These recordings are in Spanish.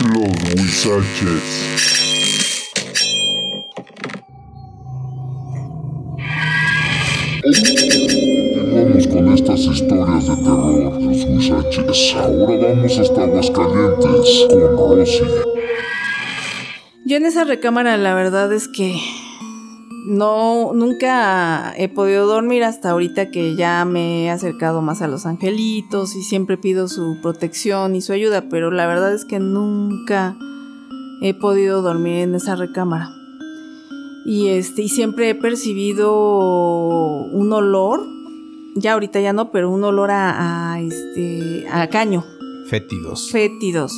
Los Huizaches. Continuamos con estas historias de terror, los Huizaches. Ahora vamos hasta Aguascalientes con Rosy. Yo en esa recámara la verdad es que no, nunca he podido dormir hasta ahorita que ya me he acercado más a los angelitos y siempre pido su protección y su ayuda, pero la verdad es que nunca he podido dormir en esa recámara. Y este, y siempre he percibido un olor, ya ahorita ya no, pero un olor a, a este, a caño, Fétidos. fétidos.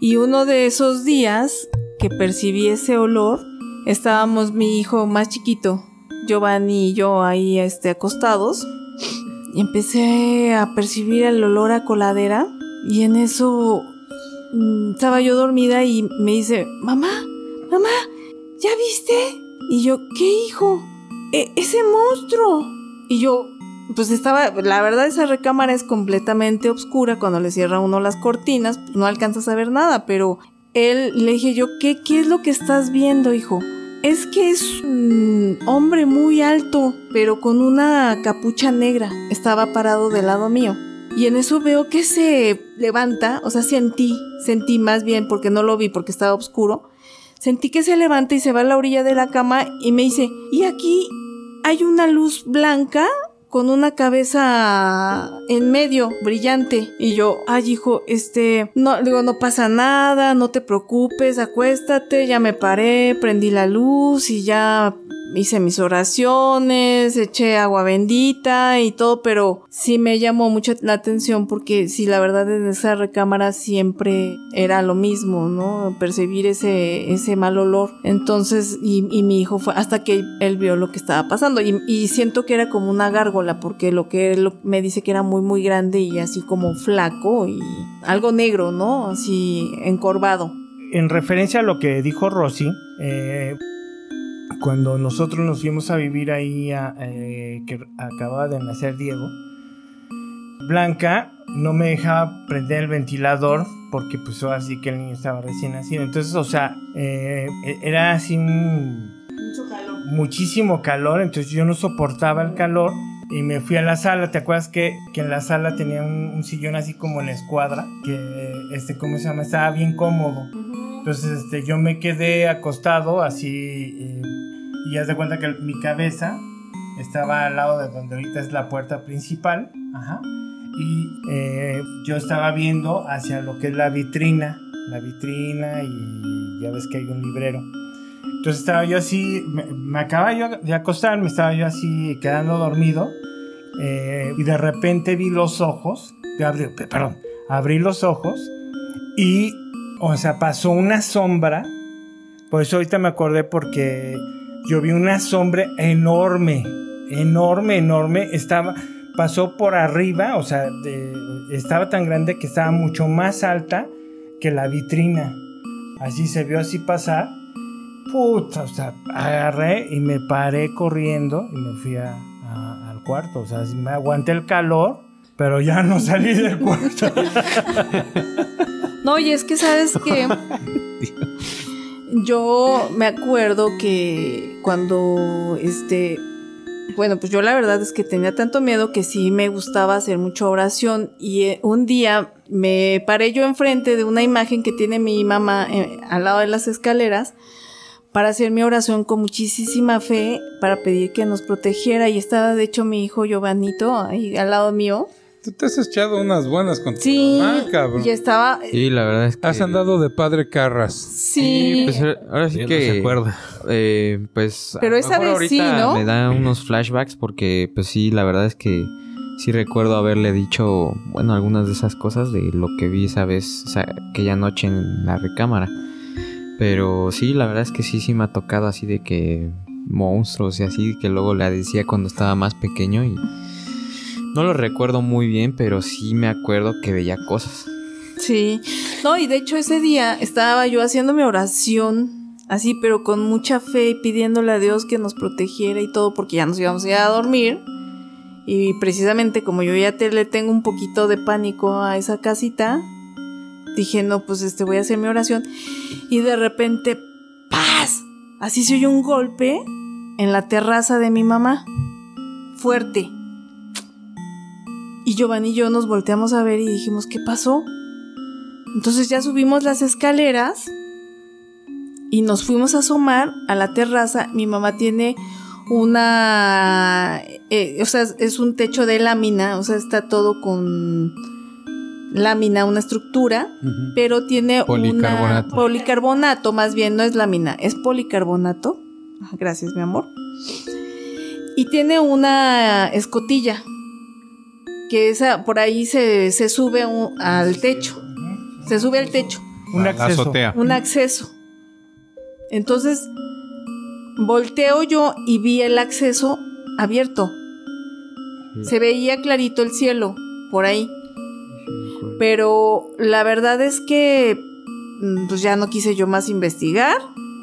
Y uno de esos días que percibí ese olor, estábamos mi hijo más chiquito, Giovanni y yo ahí este, acostados, y empecé a percibir el olor a coladera, y en eso mm, estaba yo dormida y me dice, mamá, mamá, ¿ya viste? Y yo, ¿qué hijo? "E- ese monstruo. Y yo, pues estaba, la verdad esa recámara es completamente oscura, cuando le cierra uno las cortinas, pues no alcanzas a ver nada, pero él le dije yo, ¿qué, qué es lo que estás viendo, hijo? Es que es un hombre muy alto, pero con una capucha negra. Estaba parado del lado mío. Y en eso veo que se levanta, o sea, sentí, sentí más bien, porque no lo vi, porque estaba oscuro. Sentí que se levanta y se va a la orilla de la cama y me dice, y aquí hay una luz blanca con una cabeza en medio, brillante. Y yo, ay hijo, este, no, digo, no pasa nada, no te preocupes, acuéstate, ya me paré, prendí la luz y ya hice mis oraciones, eché agua bendita y todo, pero sí me llamó mucho la atención porque sí, la verdad en esa recámara siempre era lo mismo, ¿no? Percibir ese, ese mal olor. Entonces, y, y mi hijo fue hasta que él vio lo que estaba pasando y, y siento que era como una gárgola porque lo que él me dice que era muy, muy grande y así como flaco y algo negro, ¿no? Así encorvado. En referencia a lo que dijo Rosy, eh, cuando nosotros nos fuimos a vivir ahí, a, eh, que acababa de nacer Diego, Blanca no me dejaba prender el ventilador porque pues así que el niño estaba recién nacido. Entonces, o sea, eh, era así un, Mucho calor. muchísimo calor, entonces yo no soportaba el calor y me fui a la sala. ¿Te acuerdas que, que en la sala tenía un, sillón así como en escuadra? Que, este, ¿cómo se llama? Estaba bien cómodo. Entonces este, yo me quedé acostado así eh, y haz de cuenta que mi cabeza estaba al lado de donde ahorita es la puerta principal. Ajá. Y eh, yo estaba viendo hacia lo que es la vitrina. La vitrina y ya ves que hay un librero. Entonces estaba yo así, me, me acababa yo de acostar, me estaba yo así quedando dormido. eh, y de repente vi los ojos, abrí- perdón, abrí los ojos y, o sea, pasó una sombra. Por eso ahorita me acordé porque yo vi una sombra enorme, enorme, enorme. Estaba, pasó por arriba, o sea, estaba tan grande que estaba mucho más alta que la vitrina. Así se vio así pasar. Puta, o sea, agarré y me paré corriendo y me fui a- a- al cuarto. O sea, sí me aguanté el calor, pero ya no salí del cuarto. No, y es que sabes que yo me acuerdo que cuando este bueno, pues yo la verdad es que tenía tanto miedo que sí me gustaba hacer mucha oración y eh, un día me paré yo enfrente de una imagen que tiene mi mamá eh, al lado de las escaleras para hacer mi oración con muchísima fe para pedir que nos protegiera y estaba de hecho mi hijo Giovanito ahí al lado mío. Tú te has echado unas buenas con tu Sí, mamá, cabrón. y estaba Sí, la verdad es que... Has andado de padre Carras. sí, Pues ahora- ahora sí Ya no que... se acuerda. eh, pues... a Pero lo esa mejor vez sí, ¿no? Me da unos flashbacks porque, pues sí, la verdad es que sí recuerdo haberle dicho, bueno, algunas de esas cosas de lo que vi esa vez, esa, aquella noche en la recámara. Pero sí, la verdad es que sí, sí me ha tocado así de que monstruos y así, que luego le decía cuando estaba más pequeño y... No lo recuerdo muy bien, pero sí me acuerdo que veía cosas. Sí, no, y de hecho ese día estaba yo haciendo mi oración, así, pero con mucha fe y pidiéndole a Dios que nos protegiera y todo, porque ya nos íbamos a ir a dormir. Y precisamente como yo ya te, le tengo un poquito de pánico a esa casita, dije, no, pues este, voy a hacer mi oración. Y de repente, ¡paz! Así se oyó un golpe en la terraza de mi mamá. Fuerte. Y Giovanni y yo nos volteamos a ver y dijimos, ¿qué pasó? Entonces ya subimos las escaleras y nos fuimos a asomar a la terraza. Mi mamá tiene una, eh, o sea, es un techo de lámina, o sea, está todo con lámina, una estructura, pero tiene Policarbonato. una policarbonato, más bien, no es lámina, es policarbonato. Gracias, mi amor. Y tiene una escotilla que esa por ahí se, se sube un- al techo. Se sube al techo Un La acceso. azotea. un acceso. Entonces, volteo yo y vi el acceso abierto. Se veía clarito el cielo por ahí. Pero la verdad es que mm, pues ya no quise yo más investigar.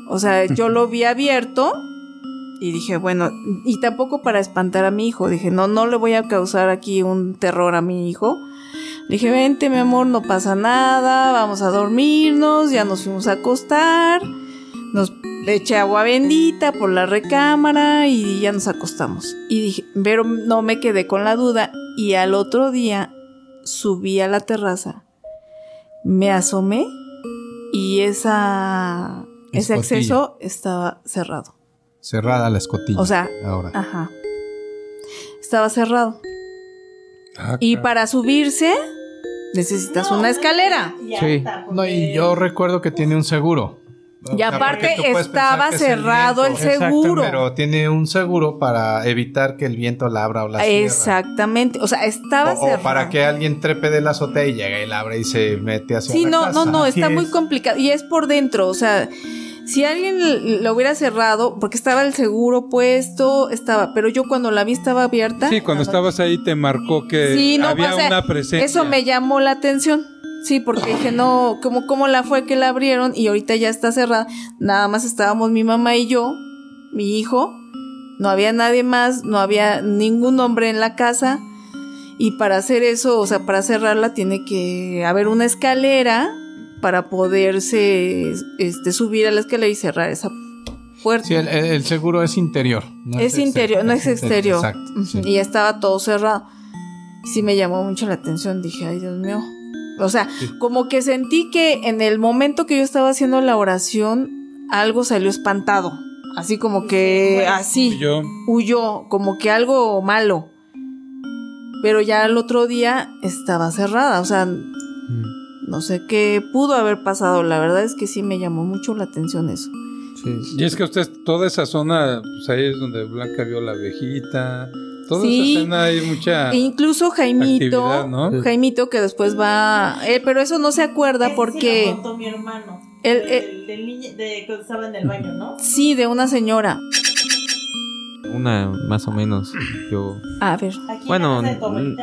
O sea, yo lo vi abierto y dije, bueno, y tampoco para espantar a mi hijo. Dije, no, no le voy a causar aquí un terror a mi hijo. Le dije, vente, mi amor, no pasa nada, vamos a dormirnos, ya nos fuimos a acostar. Nos eché agua bendita por la recámara y ya nos acostamos. Y dije, pero no me quedé con la duda. Y al otro día subí a la terraza, me asomé y esa, ese acceso estaba cerrado. Cerrada la escotilla. O sea, ahora. Ajá. Estaba cerrado. Ah, Y para subirse, necesitas una escalera. Sí. No, y yo recuerdo que tiene un seguro. Y aparte estaba el cerrado el, seguro. Pero tiene un seguro para evitar que el viento la abra o la cierre. Exactamente. O sea, estaba O, o cerrado. para que alguien trepe de la azotea y llegue y la abre y se mete hacia Sí, la no, casa. no, no, está muy es. complicado. Y es por dentro, o sea, si alguien lo hubiera cerrado, porque estaba el seguro puesto, estaba, pero yo cuando la vi estaba abierta. Sí, cuando estabas ahí te marcó que Sí, no, había o sea, una presencia. Eso me llamó la atención. Sí, porque dije, no, ¿cómo, ¿cómo la fue que la abrieron? Y ahorita ya está cerrada. Nada más estábamos mi mamá y yo, mi hijo. No había nadie más, no había ningún hombre en la casa. Y para hacer eso, o sea, para cerrarla, tiene que haber una escalera para poderse este, subir a la escalera y cerrar esa puerta. Sí, el, seguro es interior. no es interior, no es exterior. Exacto. Sí. Y ya estaba todo cerrado. Sí me llamó mucho la atención. Dije, ay, Dios mío. O sea, como que sentí que en el momento que yo estaba haciendo la oración, algo salió espantado. Así como que, así, Yo, huyó, como que algo malo. Pero ya el otro día estaba cerrada. O sea, Mm, no sé qué pudo haber pasado. La verdad es que sí me llamó mucho la atención eso. Sí. y es que usted, toda esa zona, pues ahí es donde Blanca vio la abejita. Toda Sí. esa escena hay mucha E incluso Jaimito, ¿no? Jaimito que después va, eh, pero eso no se acuerda Ese porque Sí lo contó mi hermano. El- Del- el- del niño- de cuando estaba en el baño, ¿no? sí de una señora. Una más o menos. Yo. A ver, Aquí Bueno,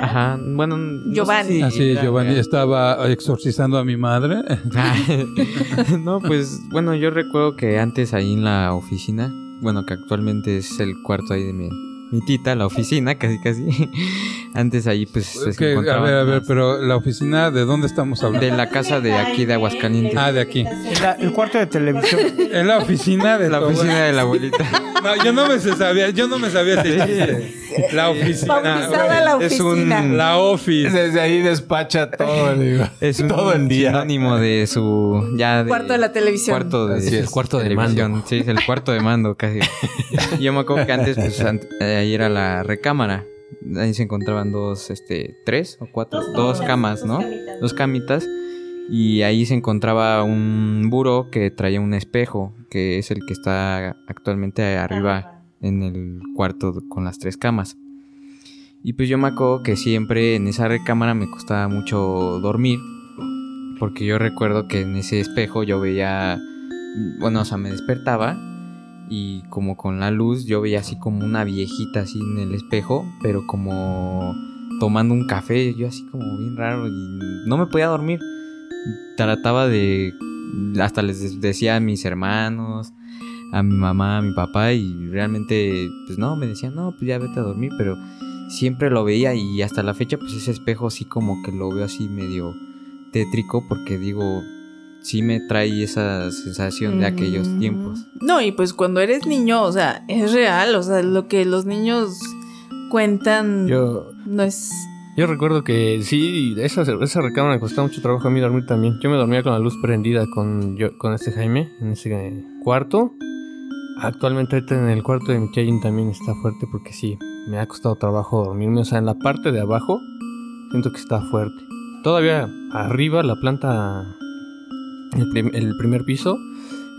ajá. Bueno. no sé Giovanni. si Así es, era Giovanni estaba exorcizando a mi madre. no, pues bueno, yo recuerdo que antes ahí en la oficina, bueno, que actualmente es el cuarto ahí de mi, mi tita, la oficina, casi casi. antes ahí pues se Que, a ver, a ver, las- pero la oficina, ¿de dónde estamos hablando? De la casa de aquí de Aguascalientes. Ah, de aquí. La- el cuarto de televisión. En la oficina de la oficina abuela. de la abuelita. No, yo no me sabía, yo no me sabía chiste. La oficina. la es un- oficina. La office. Desde ahí despacha todo, digo. Es un todo el día. sinónimo de su ya de Cuarto de la televisión. Cuarto de es. Cuarto de mando. Sí, es el cuarto de mando casi. Yo me acuerdo que antes pues eh, ahí era la recámara. Ahí se encontraban dos este tres o cuatro Dos dos, camas, camas, dos ¿no? camitas. Dos camitas y ahí se encontraba un buró que traía un espejo, que es el que está actualmente arriba en el cuarto con las tres camas. Y pues yo me acuerdo que siempre en esa recámara me costaba mucho dormir. Porque yo recuerdo que en ese espejo yo veía. Bueno, o sea, me despertaba. Y como con la luz yo veía así como una viejita así en el espejo. Pero como tomando un café. Yo así como bien raro. Y no me podía dormir. Trataba de. Hasta les decía a mis hermanos a mi mamá, a mi papá y realmente, pues no, me decían, no, pues ya vete a dormir, pero siempre lo veía y hasta la fecha, pues ese espejo sí como que lo veo así medio tétrico porque digo, sí me trae esa sensación de aquellos Mm. tiempos. No, y pues cuando eres niño, o sea, es real, o sea, lo que los niños cuentan Yo, no es... yo recuerdo que sí, esa, esa recámara me costaba mucho trabajo a mí dormir también. Yo me dormía con la luz prendida con, yo, con este Jaime en ese cuarto. Actualmente ahorita en el cuarto de mi Kevin también está fuerte porque sí, me ha costado trabajo dormirme. O sea, en la parte de abajo siento que está fuerte. Todavía arriba, la planta, el, prim- el primer piso,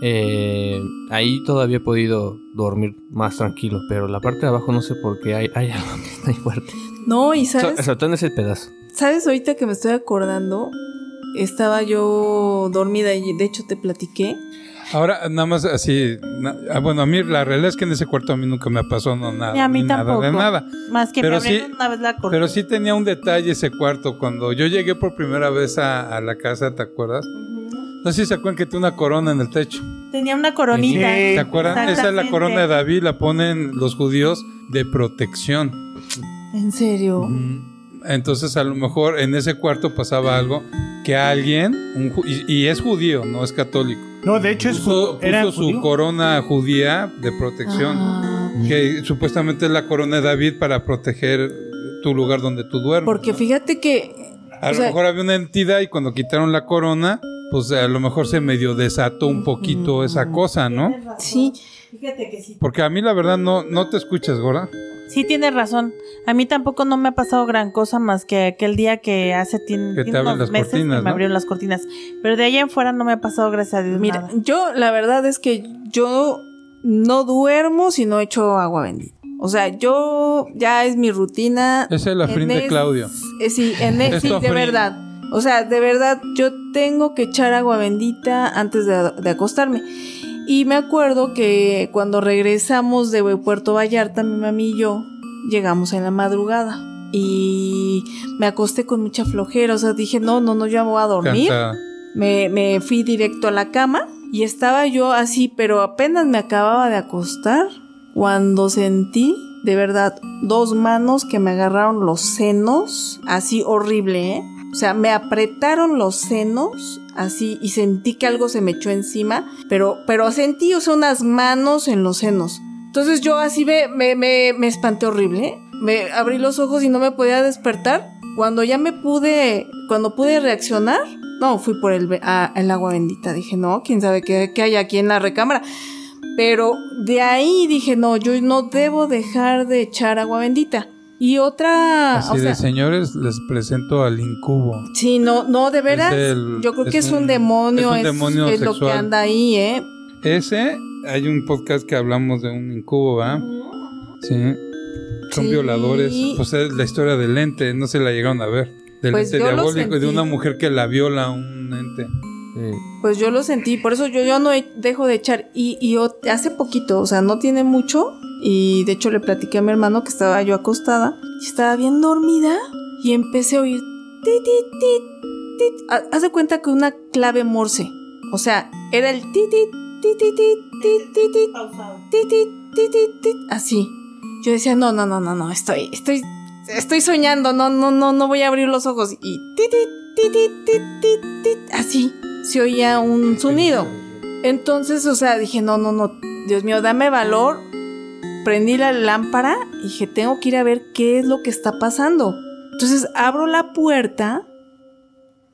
eh, ahí todavía he podido dormir más tranquilo. Pero la parte de abajo no sé por qué hay, hay algo que está ahí fuerte. No, y So- sabes, sobre todo en ese pedazo. sabes ahorita que me estoy acordando, estaba yo dormida y de hecho te platiqué. Ahora, nada más así. na- ah, bueno, a mí la realidad es que en ese cuarto a mí nunca me pasó no, nada. Ni a mí ni nada tampoco. de nada. Más que Pero me sí- una vez la cortina. Pero sí tenía un detalle ese cuarto. Cuando yo llegué por primera vez a, a la casa, ¿te acuerdas? No sé si se acuerdan que tiene una corona en el techo. Tenía una coronita. Sí. ¿Te acuerdan? Esa es la corona de David, la ponen los judíos de protección. ¿En serio? Entonces, a lo mejor en ese cuarto pasaba algo que alguien, un ju- y, y es judío, no es católico, No, de hecho es puso, era puso su judío. corona judía de protección, Ah, que supuestamente es la corona de David para proteger tu lugar donde tú duermes. porque ¿no? fíjate que... A o lo sea- mejor había una entidad y cuando quitaron la corona, pues a lo mejor se medio desató un poquito esa cosa, ¿no? Sí. Fíjate que sí. Porque a mí la verdad no, no te escuchas, Gora. Sí, tienes razón. A mí tampoco no me ha pasado gran cosa más que aquel día que hace Que te tiene abren unos las meses cortinas, que me ¿no? abrieron las cortinas. Pero de allá en fuera no me ha pasado, gracias a Dios. Mira, nada. yo la verdad es que yo no duermo si no echo agua bendita. O sea, yo ya es mi rutina. Esa es la frin de Claudio. eh, sí, en sí, de verdad. O sea, de verdad, yo tengo que echar agua bendita antes de, de acostarme. Y me acuerdo que cuando regresamos de Puerto Vallarta, mi mami y yo llegamos en la madrugada. Y me acosté con mucha flojera. O sea, dije, no, no, no, yo voy a dormir. Me, me fui directo a la cama y estaba yo así, pero apenas me acababa de acostar cuando sentí, de verdad, dos manos que me agarraron los senos, así horrible, ¿eh? O sea, me apretaron los senos, así, y sentí que algo se me echó encima, pero, pero sentí, unas manos en los senos. Entonces yo así me, me, me, me espanté horrible. Me abrí los ojos y no me podía despertar. Cuando ya me pude, cuando pude reaccionar, no, fui por el, el agua bendita. Dije, no, quién sabe qué, qué hay aquí en la recámara. Pero de ahí dije, no, yo no debo dejar de echar agua bendita. Y otra, Así o sea, de señores, les presento al incubo. sí, no, no, de veras, el- yo creo que es es un, un- demonio, es un es, demonio es lo que anda ahí, ¿eh? Ese, hay un podcast que hablamos de un incubo, ¿verdad? Sí. Son Sí. violadores. Pues es la historia del ente, no se la llegaron a ver. Del Pues ente diabólico y de una mujer que la viola a un ente. Sí. Pues yo lo sentí, por eso yo, yo no he- dejo de echar. Y, y hace poquito, o sea, no tiene mucho. Y de hecho le platiqué a mi hermano que estaba yo acostada. Y estaba bien dormida. Y empecé a oír. Tit, tit, tit, tit. Ha- Haz de cuenta que una clave morse. O sea, era el tit, tit, tit, así. Yo decía, no, no, no, no, no, estoy, estoy, estoy soñando, no, no, no, no voy a abrir los ojos. Y tit, tit, tit, tit, así se oía un sonido. Entonces, o sea, dije, no, no, no, Dios mío, dame valor. Prendí la lámpara y dije, tengo que ir a ver qué es lo que está pasando. Entonces abro la puerta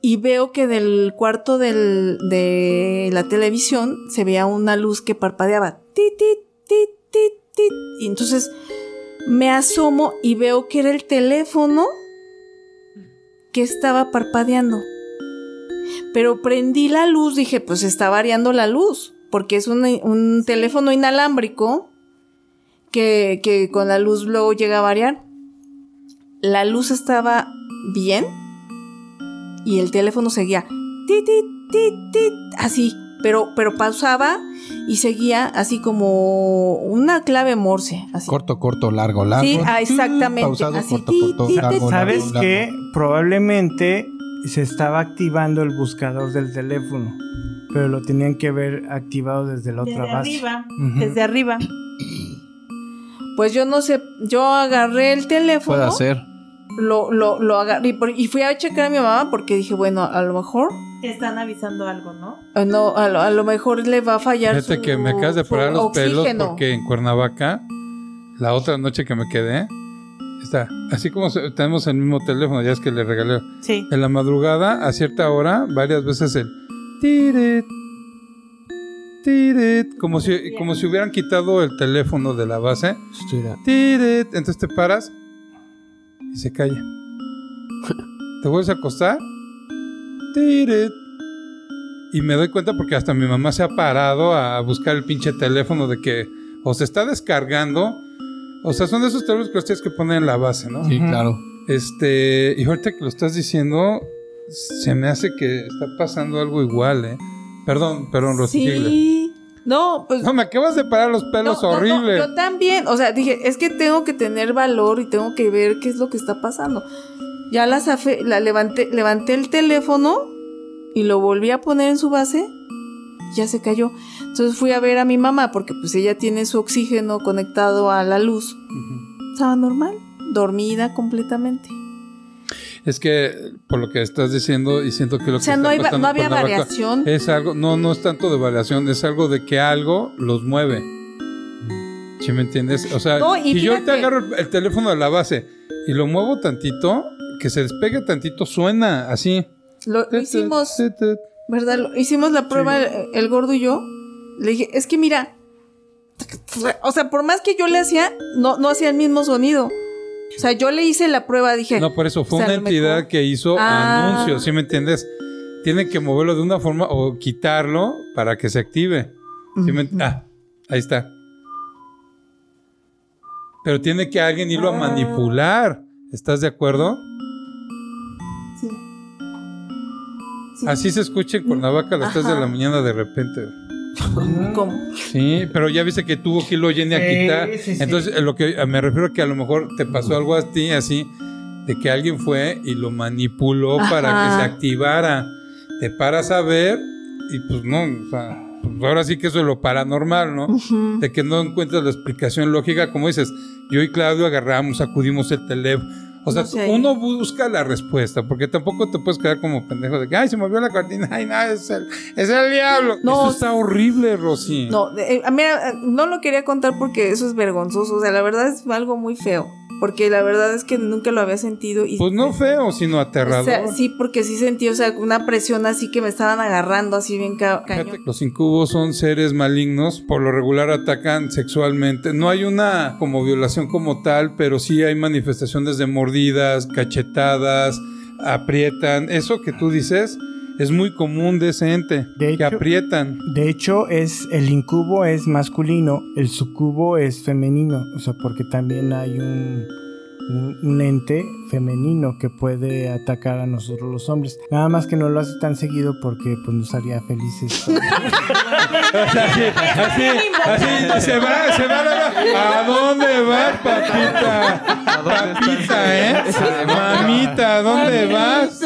y veo que del cuarto del, de la televisión se veía una luz que parpadeaba. Tit, tit, tit. Y entonces me asomo y veo que era el teléfono que estaba parpadeando. Pero prendí la luz, dije, pues está variando la luz, porque es un, un teléfono inalámbrico que, que con la luz luego llega a variar. La luz estaba bien y el teléfono seguía tit, tit, así, pero, pero pausaba y seguía así como una clave morse. Así. Corto, corto, largo, largo. Sí, ah, exactamente, Pausado, así, corto, corto, ti, largo, ¿Sabes largo. qué? Probablemente se estaba activando el buscador del teléfono, pero lo tenían que ver activado desde la otra Desde base. arriba. Ujú. Desde arriba. Pues yo no sé, yo agarré el teléfono. Puede ser. lo, lo, lo agarré y, por- y fui a checar a mi mamá porque dije, bueno, a lo mejor, Te están avisando algo, ¿no? eh, no, a lo, a lo mejor le va a fallar Fíjate su- que me acabas de parar los pelos porque en Cuernavaca, la otra noche que me quedé, está, así como tenemos el mismo teléfono, ya es que le regalé. Sí. En la madrugada, a cierta hora, varias veces el tirit, tirit, como si, como si hubieran quitado el teléfono de la base. Tirit. Entonces te paras y se calla. Te vuelves a acostar. Tirit. Y me doy cuenta porque hasta mi mamá se ha parado a buscar el pinche teléfono de que o se está descargando. O sea, son de esos teléfonos que los tienes que poner en la base, ¿no? Sí, claro. Este, y ahorita que lo estás diciendo, se me hace que está pasando algo igual, ¿eh? Perdón, perdón, Rosy. Sí. No, pues No, me acabas de parar los pelos No, no, no, horrible. yo también, o sea, dije, es que tengo que tener valor y tengo que ver qué es lo que está pasando. Ya la, zafe- la levanté, levanté el teléfono y lo volví a poner en su base, y ya se cayó. Entonces fui a ver a mi mamá porque pues ella tiene su oxígeno conectado a la luz. Estaba normal, dormida completamente. Es que por lo que estás diciendo y siento que lo O que sea, está no, hay no había variación. Es algo, no, no es tanto de variación, es algo de que algo los mueve. ¿Sí me entiendes? O sea, No, y si yo te agarro el, el teléfono de la base y lo muevo tantito, que se despegue tantito, suena así. Lo, lo hicimos, ¿verdad? Lo- hicimos la prueba el, el gordo y yo. Le dije, es que mira, o sea, por más que yo le hacía, no, no hacía el mismo sonido. O sea, yo le hice la prueba, dije, No, por eso fue O sea, una entidad mejor- que hizo Ah. anuncios, ¿sí me entiendes? Tienen que moverlo de una forma o quitarlo para que se active. ¿Sí me- Ah, ahí está. Pero tiene que alguien irlo a Ah. manipular. ¿Estás de acuerdo? Sí. Sí. Así se escucha en Cuernavaca a las 3 de la mañana de repente. ¿Cómo? Sí, pero ya viste que tuvo que irlo Jenny a quitar. sí, sí. Entonces, lo que me refiero a que a lo mejor te pasó algo a ti así, de que alguien fue y lo manipuló para que se activara. Te paras a ver y pues no, o sea, pues ahora sí que eso es lo paranormal, ¿no? De que no encuentras la explicación lógica, como dices, yo y Claudio agarramos, sacudimos el teléfono. O sea, No sé. uno busca la respuesta, porque tampoco te puedes quedar como pendejo de que, ay, se movió la cortina, ay, no, es el, es el diablo. No, Eso está horrible, Rosy. No, eh, mira, no lo quería contar porque eso es vergonzoso. O sea, la verdad es algo muy feo. Porque la verdad es que nunca lo había sentido. Y, Pues no feo, sino o aterrador. sea, sí, porque sí sentí, o sea, una presión así que me estaban agarrando así bien ca- cañón. Los incubos son seres malignos, por lo regular atacan sexualmente. No hay una como violación como tal, pero sí hay manifestaciones de mordidas, cachetadas, aprietan. Eso que tú dices es muy común de ese ente, De que hecho- aprietan. De hecho, es el incubo es masculino, el sucubo es femenino, o sea, porque también hay un, un, un ente femenino que puede atacar a nosotros los hombres. Nada más que no lo hace tan seguido porque pues nos haría felices. así, así, así, se va, se va, la- ¿A dónde vas, papita? Papita, ¿eh? Mamita, ¿a dónde vas?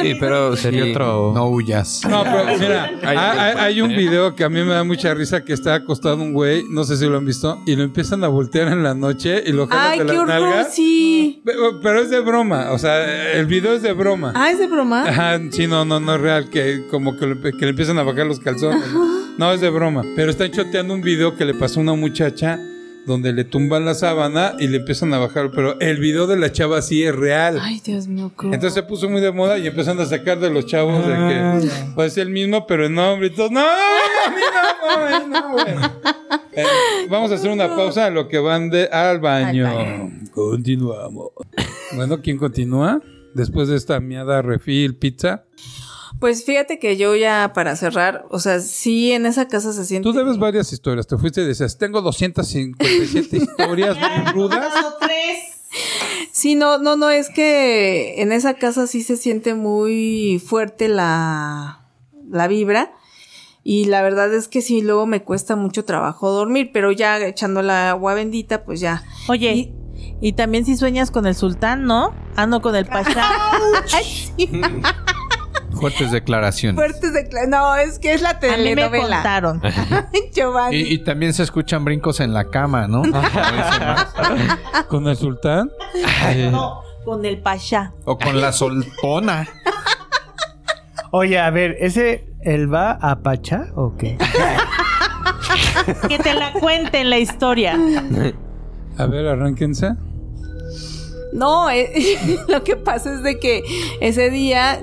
Sí, pero Sería sí. otro. No huyas. No, pero mira, Hay- hay, hay- hay un video que a mí me da mucha risa que está acostado un güey, no sé si lo han visto, y lo empiezan a voltear en la noche y lo Ay, de qué horror, nalgas. sí. Pero, pero es de broma, o sea, el video es de broma. Ah, es de broma. Ajá, sí, no, no, no es real, que como que le, que le empiezan a bajar los calzones. ¿no? No, es de broma. Pero están choteando un video que le pasó a una muchacha donde le tumban la sábana y le empiezan a bajar. Pero el video de la chava sí es real. Ay, Dios mío, qué Entonces se puso muy de moda y empezaron a sacar de los chavos de Ah, que ya. pues el mismo, pero en nombre y todo. No, no, no, no, no, güey. Eh, vamos a hacer una pausa en lo que van de al baño. Continuamos. Bueno, ¿quién continúa? Después de esta miada refil pizza. Pues fíjate que yo ya para cerrar, o sea, sí en esa casa se siente. Tú debes varias historias. Te fuiste y decías, tengo 257 historias muy rudas. Sí, no, no, no, es que en esa casa sí se siente muy fuerte la, la vibra. Y la verdad es que sí, luego me cuesta mucho trabajo dormir, pero ya echando la agua bendita, pues ya. Oye, Y- y, también si sueñas con el sultán, ¿no? Ah, no, con el pasha. Fuertes declaraciones. Fuertes declaraciones. No, es que es la A mí me telenovela. contaron. Giovanni. Y, y también se escuchan brincos en la cama, ¿no? Con el sultán. No, con el pasha. o con la soltona. Oye, a ver, ¿ese él va a Pacha o qué? Que te la cuenten la historia. A ver, arránquense. No, eh, lo que pasa es de que ese día,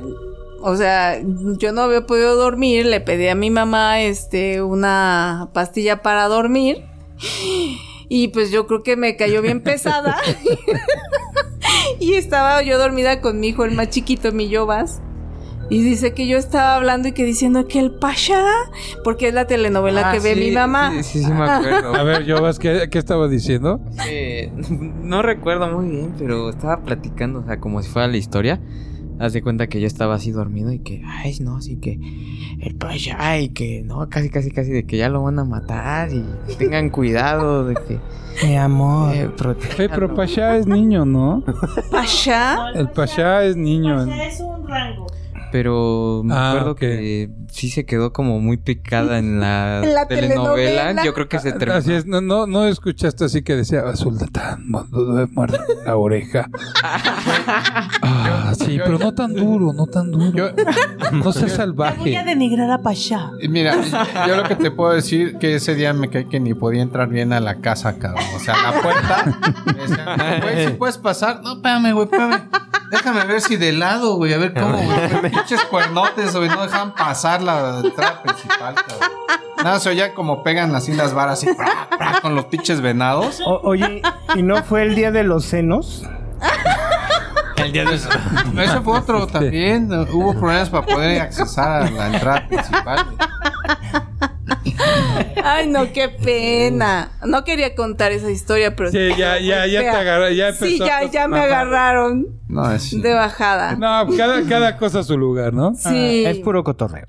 o sea, yo no había podido dormir, le pedí a mi mamá este una pastilla para dormir y pues yo creo que me cayó bien pesada. y estaba yo dormida con mi hijo, el más chiquito, mi Yobas. Y dice que yo estaba hablando y que diciendo que el Pasha, porque es la telenovela Ah, que ve sí, mi mamá. Sí, sí, sí me acuerdo. A ver, Jovas, ¿qué, qué estaba diciendo? Eh, no recuerdo muy bien, pero estaba platicando, o sea, como si fuera la historia. Haz de cuenta que yo estaba así dormido y que, ay, no, así que el pasha, ay, que no, casi, casi, casi de que ya lo van a matar y tengan cuidado de que Mi amor. eh, Eh, pero. Pasha es niño, ¿no? Pasha. El Pasha es niño. es un rango. Pero me Ah, acuerdo que sí se quedó como muy picada en la, En la telenovela. telenovela. Yo creo que se terminó. Así es, no, no, no escuchaste así que decía, "Ah, Sultán, me muerde la oreja. Ah, sí, pero no tan duro, no tan duro. Yo, no seas Voy salvaje. a denigrar a Pasha. mira, yo lo que te puedo decir que ese día me caí que ni podía entrar bien a la casa, cabrón. O sea, la puerta. me decían, Güey, ¿sí puedes pasar? No, espérame, güey, espérame. Déjame ver si de lado, güey. A ver cómo, güey. Pinches cuernotes, güey. No dejan pasar la entrada principal, cabrón. Nada, se oía como pegan así las varas, así, pra, pra, con los pinches venados. O- oye, ¿y no fue el día de los senos? El día de eso. Ese fue otro también. Hubo problemas para poder accesar a la entrada principal. güey. Ay, no, qué pena. No quería contar esa historia, pero Sí, ya, ya, ya te Sí, ya, ya me agarraron No, es. de bajada. No, cada, cada cosa a su lugar, ¿no? Sí. Ah, es puro cotorreo.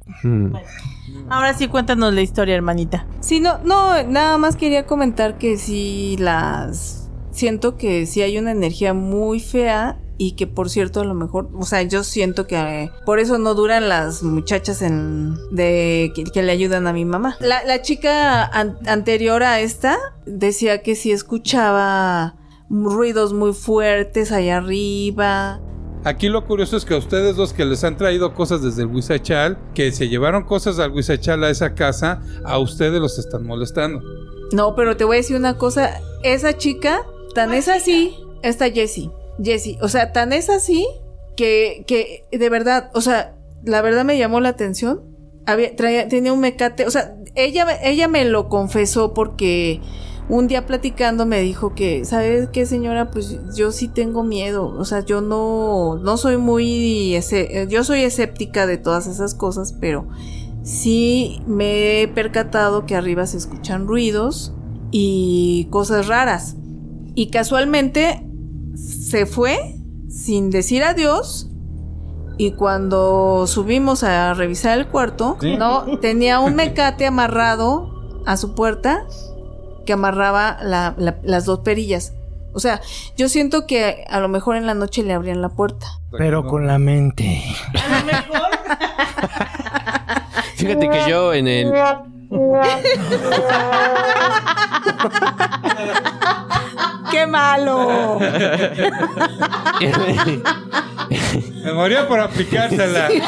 Ahora sí, cuéntanos la historia, hermanita. Sí, no, no, nada más quería comentar que sí las siento que sí hay una energía muy fea y que por cierto a lo mejor, o sea, yo siento que eh, por eso no duran las muchachas en de que, que le ayudan a mi mamá. La, la chica an- anterior a esta decía que sí escuchaba ruidos muy fuertes allá arriba. Aquí lo curioso es que a ustedes dos que les han traído cosas desde el Huizachal, que se llevaron cosas al Huizachal a esa casa, a ustedes los están molestando. No, pero te voy a decir una cosa. Esa chica, tan es así, esta Jessie. Jessie, o sea, tan es así que, que de verdad, o sea, la verdad me llamó la atención. Había, tenía un mecate, o sea, ella, ella me lo confesó porque un día platicando me dijo que, ¿sabes qué, señora? Pues yo sí tengo miedo, o sea, yo no, no soy muy, ese- yo soy escéptica de todas esas cosas, pero sí me he percatado que arriba se escuchan ruidos y cosas raras. Y casualmente se fue sin decir adiós. Y cuando subimos a revisar el cuarto, no tenía un mecate amarrado a su puerta que amarraba la- la- las dos perillas. O sea, yo siento que a lo mejor en la noche le abrían la puerta. Pero con la mente. Fíjate que yo en el. ¡Qué malo! Me moría por aplicársela. Sí,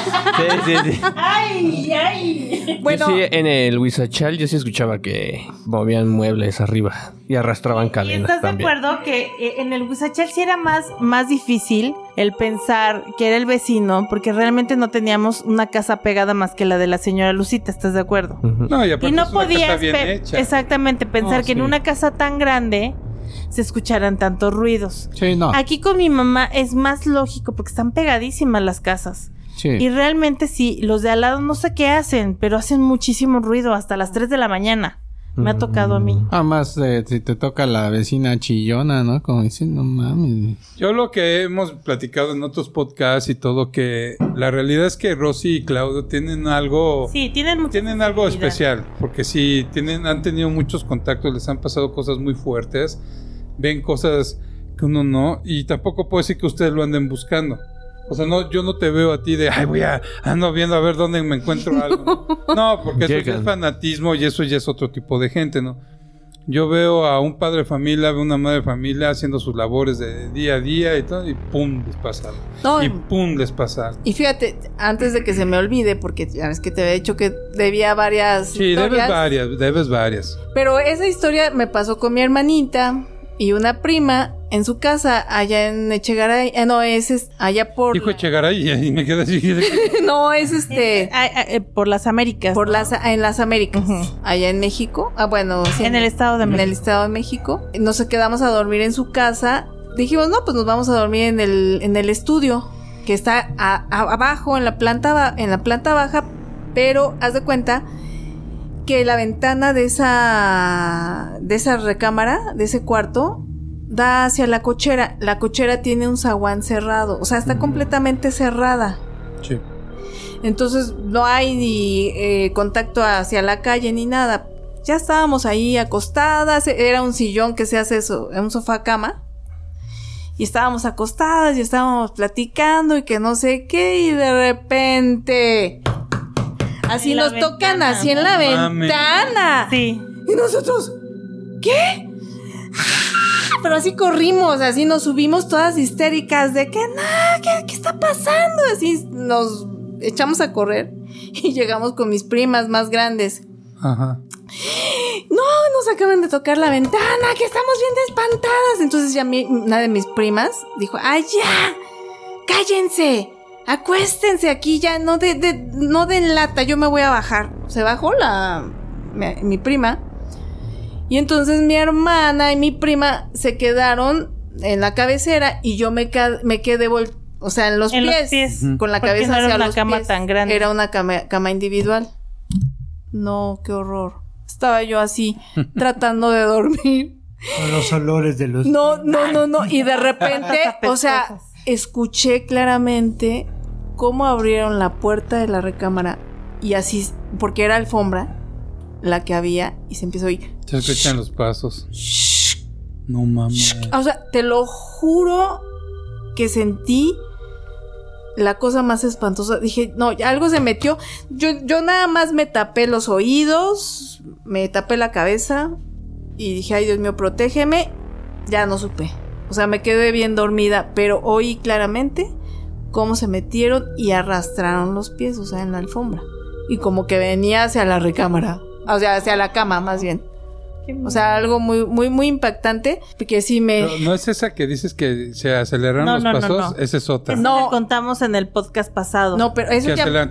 sí, sí. ¡Ay, ay! Bueno, Yo sí, en el Huizachal yo sí escuchaba que movían muebles arriba y arrastraban ¿Y cadenas ¿Estás de acuerdo que eh, en el Huizachal sí era más, más difícil el pensar que era el vecino? Porque realmente no teníamos una casa pegada más que la de la señora Lucita, ¿estás de acuerdo? No, y aparte Y no es una casa podías bien pe- hecha. exactamente pensar que en una casa tan grande se escucharan tantos ruidos. Sí, no. Aquí con mi mamá es más lógico porque están pegadísimas las casas. Sí. Y realmente sí, los de al lado no sé qué hacen, pero hacen muchísimo ruido hasta las 3 de la mañana. Me ha tocado a mí. Además, eh, si te toca la vecina chillona, ¿no? Como dicen, no mames. Yo lo que hemos platicado en otros podcasts y todo, que la realidad es que Rosy y Claudio tienen algo... Sí, tienen Tienen algo especial, porque sí, tienen, han tenido muchos contactos, les han pasado cosas muy fuertes, ven cosas que uno no, y tampoco puedo decir que ustedes lo anden buscando. O sea, no, yo no te veo a ti de, ay, voy a, ando viendo a ver dónde me encuentro algo. No, porque eso ya es fanatismo y eso ya es otro tipo de gente, ¿no? Yo veo a un padre de familia, veo una madre de familia haciendo sus labores de día a día y todo, y pum, les pasa algo. No, Y pum, les pasa algo. Y fíjate, antes de que se me olvide, porque ya ves que te había dicho que debía varias Sí, debes varias, debes varias. pero esa historia me pasó con mi hermanita y una prima en su casa allá en Echegaray, eh, no, es, es allá por Dijo Echegaray y me quedé así. no, es este Ah, ah, eh, por las Américas. por ¿no? las en las Américas, allá en México. Ah, bueno, sí, En el Estado de en México. el Estado de México. Nos quedamos a dormir en su casa. Dijimos, no, pues nos vamos a dormir en el, en el estudio, que está a- a- abajo, en la, planta en la planta baja, pero haz de cuenta que la ventana de esa, de esa recámara, de ese cuarto, da hacia la cochera. La cochera tiene un zaguán cerrado, o sea, está completamente cerrada. Sí. Entonces no hay ni eh, contacto hacia la calle ni nada. Ya estábamos ahí acostadas, era un sillón que se hace eso, un sofá cama. Y estábamos acostadas y estábamos platicando y que no sé qué y de repente así En nos tocan ventana. así en la ventana. Sí. Y nosotros, ¿qué? Pero así corrimos, así nos subimos todas histéricas de que no, ¿qué, qué está pasando? Así nos echamos a correr y llegamos con mis primas más grandes. Ajá. No, nos acaban de tocar la ventana, que estamos bien espantadas. Entonces ya mi- una de mis primas dijo, ¡ay ya! ¡Cállense! Acuéstense aquí ya, no de, de- no den lata, yo me voy a bajar. Se bajó la mi, mi prima. Y entonces mi hermana y mi prima se quedaron en la cabecera y yo me, ca- me quedé vol- o sea, en los En los pies, pies. con la cabeza no era hacia una los cama pies. tan grande. Era una cama, cama individual. No, qué horror. Estaba yo así tratando de dormir. Con los olores de los. No, no, no, no. Y de repente, o sea, escuché claramente cómo abrieron la puerta de la recámara y así, porque era alfombra la que había y se empezó a oír. Se escuchan los pasos. No mames. O sea, te lo juro que sentí la cosa más espantosa. Dije, no, algo se metió. Yo, yo nada más me tapé los oídos, me tapé la cabeza y dije, ay Dios mío, protégeme. Ya no supe. O sea, me quedé bien dormida, pero oí claramente cómo se metieron y arrastraron los pies, o sea, en la alfombra. Y como que venía hacia la recámara. O sea, hacia la cama, más bien. O sea, algo muy, muy, muy impactante. Porque sí me. No, no es esa que dices que se aceleran No, los no, pasos, no. esa es otra. No. contamos en el podcast pasado. No, pero eso Que ya. aceleran.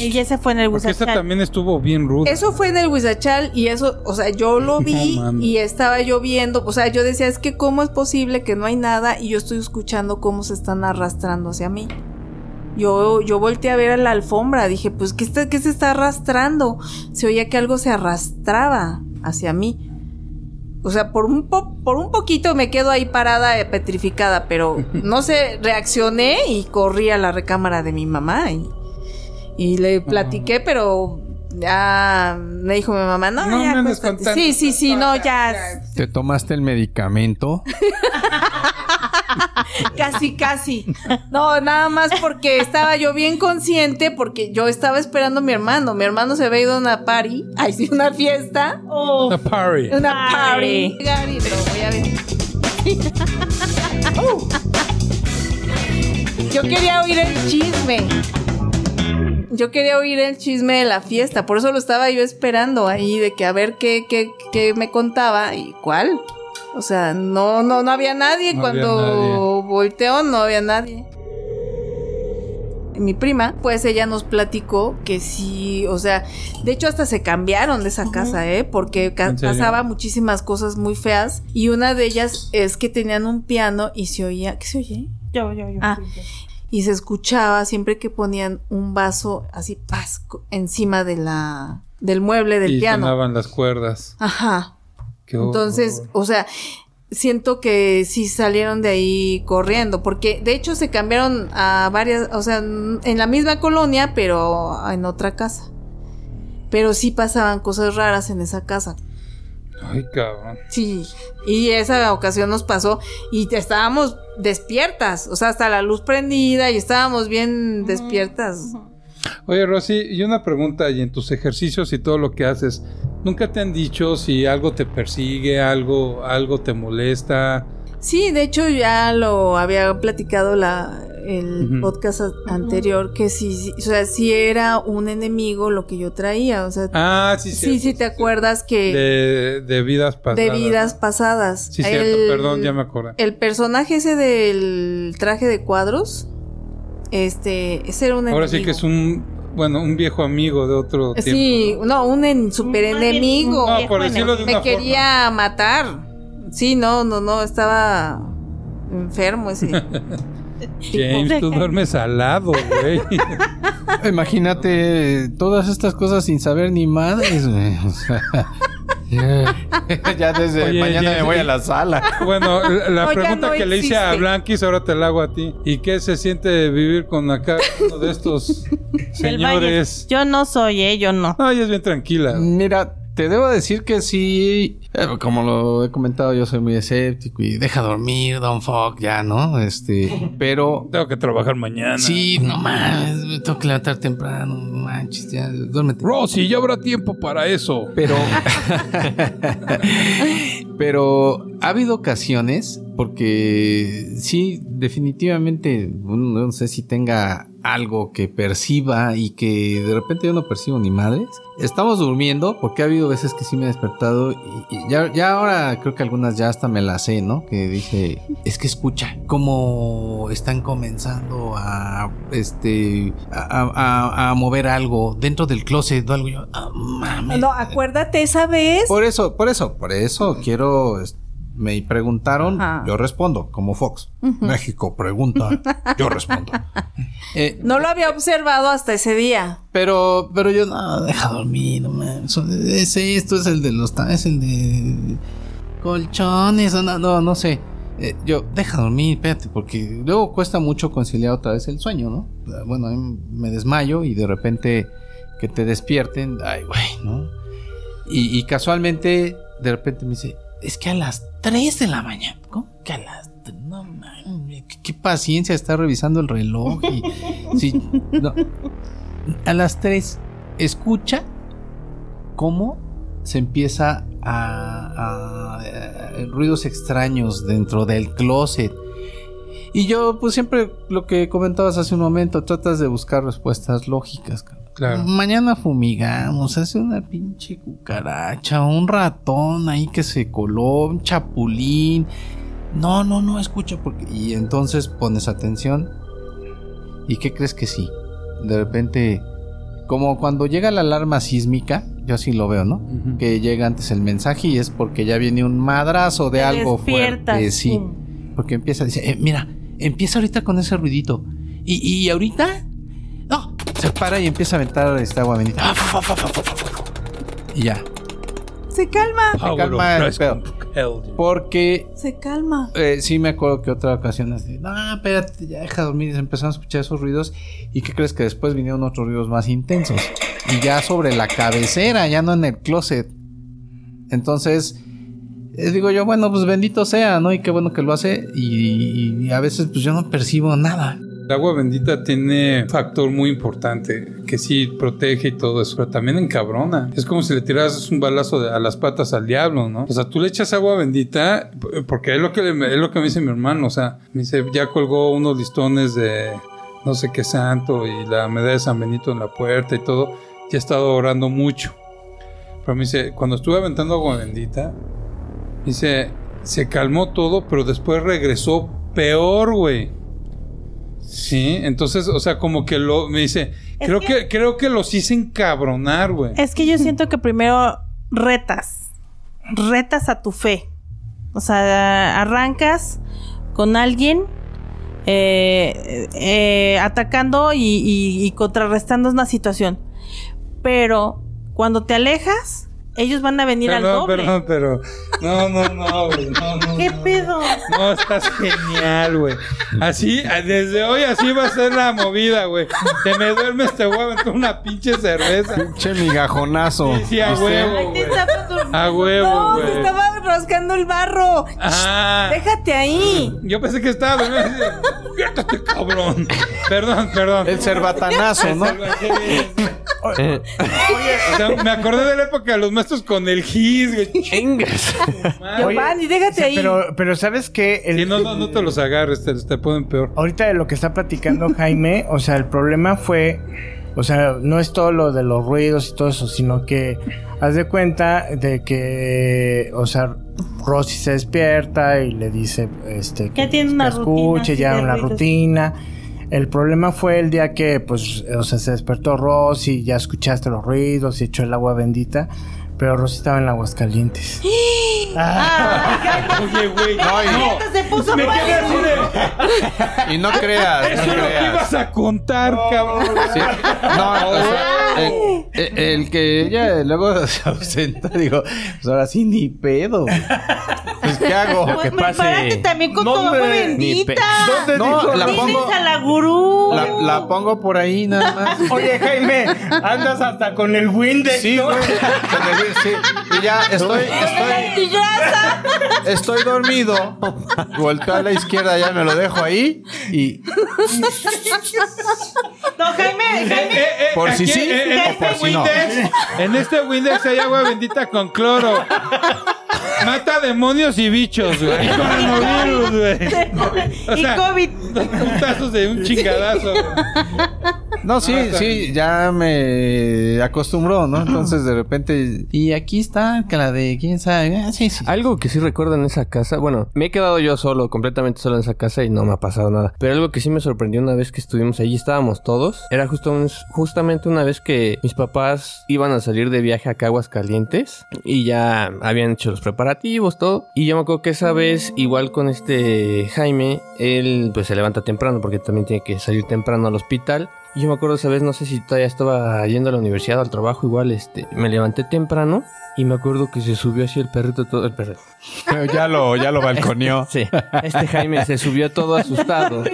Y ese fue en el Porque esta Huizachal. también estuvo bien ruda. Eso fue en el Huizachal y eso, o sea, yo lo vi y estaba yo viendo, o sea, yo decía, es que cómo es posible que no hay nada y yo estoy escuchando cómo se están arrastrando hacia mí. Yo, yo volteé a ver a la alfombra, dije, pues, ¿qué, está, ¿qué se está arrastrando? Se oía que algo se arrastraba hacia mí. O sea, por un, po- por un poquito me quedo ahí parada, eh, petrificada, pero no sé, reaccioné y corrí a la recámara de mi mamá y, y le platiqué, pero ya me dijo mi mamá, no, No ya me andes acuéstate". contando Sí, sí, sí, no, ya, ¿Te tomaste el medicamento? casi, casi. No, nada más porque estaba yo bien consciente, porque yo estaba esperando a mi hermano. Mi hermano se había ido a una party, ay, sí, una fiesta, Una party. una party. Party. Gary, lo voy a ver. Uh. Yo quería oír el chisme. Yo quería oír el chisme de la fiesta, por eso lo estaba yo esperando ahí, de que a ver qué, qué, qué me contaba y cuál. O sea, no, no, no había nadie. No había Cuando nadie. volteó, no había nadie. Mi prima, pues ella nos platicó que sí, o sea, de hecho hasta se cambiaron de esa casa, ¿eh? Porque pasaba muchísimas cosas muy feas y una de ellas es que tenían un piano y se oía, ¿qué se oye? Yo, yo, yo. Ah, y se escuchaba siempre que ponían un vaso así paz co- encima de la del mueble del y piano. sonaban las cuerdas. Ajá. Qué. Entonces, o sea, siento que sí salieron de ahí corriendo, porque de hecho se cambiaron a varias, o sea, en la misma colonia, pero en otra casa. Pero sí pasaban cosas raras en esa casa. Ay, cabrón. Sí, y esa ocasión nos pasó y estábamos despiertas, o sea, hasta la luz prendida y estábamos bien despiertas. Oye, Rosy, y una pregunta, y en tus ejercicios y todo lo que haces, ¿nunca te han dicho si algo te persigue, algo, algo te molesta? Sí, de hecho ya lo había platicado la, el podcast anterior, que sí, sí, o sea, sí era un enemigo lo que yo traía, o sea, Ah, sí, sí, sí, te acuerdas que De, de vidas pasadas. de vidas ¿no? pasadas. Sí, cierto, El- perdón, ya me acordé. El personaje ese del traje de cuadros, este, ese era un Ahora sí enemigo. que es un, bueno, un viejo amigo de otro tiempo. Sí, no, un en, super enemigo. un No, por decirlo de Me una quería matar. Sí, no, no, no, estaba enfermo ese. James, tú duermes al lado, güey. Imagínate todas estas cosas sin saber ni madres, güey. O sea, ya, ya desde Oye, mañana me voy a la sala. Bueno, la, la No, ya pregunta no que le hice a. Blanquis, ahora te la hago a ti. ¿Y qué se siente vivir con acá uno de estos señores? Yo no soy, ¿eh? Yo no. No, ella es bien tranquila. Mira, te debo decir que sí, eh, como lo he comentado, yo soy muy escéptico y deja dormir, don't fuck, ya, ¿no? Este, pero Tengo que trabajar mañana. sí, no mames, me tengo que levantar temprano, no manches, ya, duérmete. Rosy, ya habrá tiempo para eso. Pero. Pero ha habido ocasiones, porque sí, definitivamente, no sé si tenga algo que perciba y que de repente yo no percibo ni madres. Estamos durmiendo, porque ha habido veces que sí me he despertado y, y ya, ya ahora creo que algunas ya hasta me las sé, ¿no? Que dije, es que escucha cómo están comenzando a, este, a, a- a mover algo dentro del closet o algo. Yo, ah, mames. No, acuérdate esa vez. Por eso, por eso, por eso quiero. Me preguntaron, Ajá. yo respondo, como Fox. México pregunta, yo respondo. Eh, No lo había observado hasta ese día. pero, pero yo, no, deja dormir, no mames. Eso- Es esto, es el de los. Es el de. Colchones, no, no, no sé. Eh, yo, deja dormir, espérate, porque luego cuesta mucho conciliar otra vez el sueño, ¿no? Bueno, me desmayo y de repente que te despierten, ay, güey, ¿no? Y, y casualmente, de repente me dice, es que a las 3 de la mañana, ¿cómo que a las 3? No, mames, qué, qué paciencia estar revisando el reloj. Y, sí, no. A las 3, escucha cómo se empieza a, a- a- ruidos extraños dentro del closet. Y yo, pues siempre lo que comentabas hace un momento, tratas de buscar respuestas lógicas. cabrón. Claro. Mañana fumigamos, hace una pinche cucaracha, un ratón ahí que se coló, un chapulín. No, no, no, escucha porque... Y entonces pones atención. ¿Y qué crees que sí? De repente, como cuando llega la alarma sísmica, yo así lo veo, ¿no? Que llega antes el mensaje y es porque ya viene un madrazo de Te algo despiertas, fuerte. Sí. Porque empieza, dice, eh, mira, empieza ahorita con ese ruidito. Y, y ahorita, se para y empieza a aventar esta agua bendita. Ah. Y ya. Se calma, Power calma el pedo. Porque se calma. eh, sí me acuerdo que otra ocasión así, no, espérate, ya deja dormir. Y se empezaron a escuchar esos ruidos. ¿Y qué crees que después vinieron otros ruidos más intensos? Y ya sobre la cabecera, ya no en el closet. Entonces, eh, digo yo, bueno, pues bendito sea, ¿no? Y qué bueno que lo hace. Y, y a veces, pues yo no percibo nada. El agua bendita tiene un factor muy importante que sí protege y todo eso, pero también encabrona. Es como si le tiras un balazo a las patas al diablo, ¿no? O sea, tú le echas agua bendita, porque es lo que, es lo que me dice mi hermano. O sea, me dice, ya colgó unos listones de no sé qué santo y la medalla de San Benito en la puerta y todo. Ya ha estado orando mucho. Pero me dice, cuando estuve aventando agua bendita, dice, se calmó todo, pero después regresó peor, güey. Sí, entonces, o sea, como que lo me dice, Es creo que- que, creo que los hice encabronar, güey. Es que yo siento que primero retas. Retas a tu fe. O sea, arrancas con alguien eh, eh, atacando y, y- y contrarrestando una situación. Pero cuando te alejas, ellos van a venir al Perdón, doble. perdón, pero no, no, no, güey, no, no, ¿Qué no. pedo? No, estás genial, güey. Así, desde hoy así va a ser la movida, güey. Te me duermes, te voy a aventar una pinche cerveza. Pinche migajonazo. Sí, sí, a ¿Viste? huevo, güey. A huevo, No, güey. se estaba rascando el barro. Ah. Déjate ahí. Yo pensé que estaba durmiendo. cabrón. Perdón, perdón. El cerbatanazo, ¿no? Eh, O sea, me acordé de la época de los maestros con el gis, güey. Chingas. Giovanni, déjate ahí. Pero, pero ¿sabes qué? El- no, no, no te los agarres, te, te ponen peor. Ahorita de lo que está platicando Jaime, o sea, el problema fue, o sea, no es todo lo de los ruidos y todo eso, sino que haz de cuenta de que, o sea, Rosy se despierta y le dice, este, que, Ya tiene una rutina escuche ya una ruidos. rutina. El problema fue el día que, pues, o sea, se despertó Rosy, ya escuchaste los ruidos y echó el agua bendita, pero Rosy estaba en Aguascalientes. Oye, güey. No, y no. Se puso Me quedé así de. Y no creas, Eso no es lo que creas. ibas a contar, cabrón. Sí. No, o sea, el, el- el que ella luego se ausenta, digo, pues ahora sí ni pedo. Pues ¿qué hago? Pues que pase. también con No, pe- bendita. No, la Diles pongo, a la gurú. la, la pongo por ahí nada más. Oye, Jaime, andas hasta con el Windex, Sí, ¿no? güey. Con el- sí. Y ya estoy, estoy, estoy dormido. Volteo a la izquierda, ya me lo dejo ahí. Y No, Jaime, Jaime. Eh, eh, Por si sí, eh, en o este por si no. Windex, En este Windex hay agua bendita con cloro. Mata demonios y bichos, güey. Y coronavirus, güey. O y COVID. dos puntazos de un chingadazo. No, sí, sí, ya me acostumbró, ¿no? Entonces de repente. Y aquí está, que la de quién sabe. Ah, sí, sí. Algo que sí recuerdo en esa casa, bueno, me he quedado yo solo, completamente solo en esa casa y no me ha pasado nada. Pero algo que sí me sorprendió una vez que estuvimos allí, estábamos todos, era justo un- justamente una vez que mis papás iban a salir de viaje a Caguas Calientes y ya habían hecho los preparativos, todo. Y yo me acuerdo que esa vez, igual con este Jaime, él pues se levanta temprano porque también tiene que salir temprano al hospital. Y yo me acuerdo esa vez, no sé si todavía estaba yendo a la universidad o al trabajo, igual este, me levanté temprano y me acuerdo que se subió así el perrito todo, el perrito. ya lo, ya lo balconeó. Sí, este Jaime se subió todo asustado.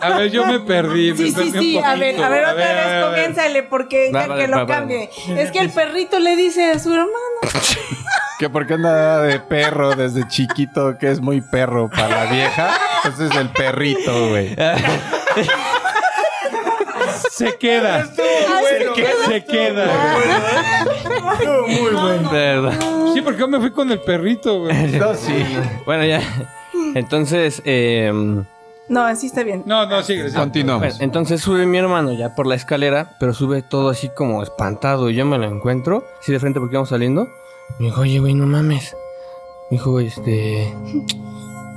A ver, yo me perdí. me Sí, sí, sí. A ver, a ver, otra a ver, vez ver. comiénzale porque Va, ya va, que va, lo va. cambie. Es que el perrito le dice a su hermano. Que porque anda de perro desde chiquito, que es muy perro para la vieja. Entonces el perrito, güey. Se queda. se, que- se queda. güey. Muy bueno. Verdad. Sí, porque yo me fui con el perrito, güey. No, sí. Bueno, ya. Entonces, eh, No, así está bien. No, no, sigue. sigue. Continuamos. bueno, entonces sube mi hermano ya por la escalera, pero sube todo así como espantado. Y yo me lo encuentro, así de frente porque íbamos saliendo. Me dijo, oye, güey, no mames. Me dijo, este.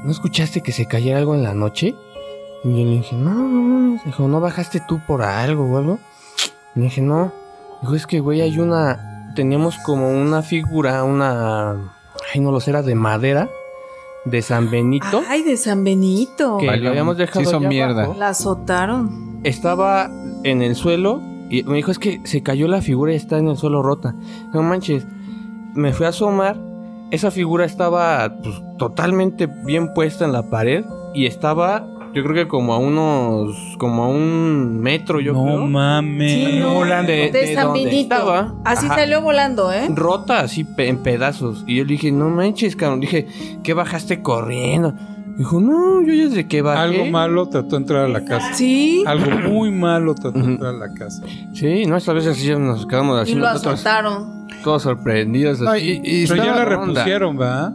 ¿No escuchaste que se cayera algo en la noche? Y yo le dije, no, no mames. Dijo, ¿no bajaste tú por algo o algo? Le dije, no. Dijo, es que, güey, hay una. Teníamos como una figura, una. Ay, no lo sé, era de madera. De San Benito. Ay, de San Benito. que Valió- lo habíamos dejado. se hizo allá mierda. abajo. La azotaron. Estaba en el suelo. Y me dijo, es que se cayó la figura y está en el suelo rota. No manches. Me fui a asomar. Esa figura estaba pues, totalmente bien puesta en la pared. Y estaba, yo creo que como a unos. como a un metro, yo No creo. mames. Sí, no. volando. De- De, de San donde Benito. estaba. Así Ajá. salió volando, ¿eh? Rota así pe- en pedazos. Y yo le dije, no manches, cabrón. Dije, ¿qué bajaste corriendo? Dijo, no, yo ya desde que bajé. Algo malo trató de entrar a la casa. Sí. Algo muy malo trató de entrar a la casa. Sí, no, esta vez así nos quedamos así Y lo nosotros azotaron. todos sorprendidos. No, así. y- y Pero ya la repusieron, ¿va?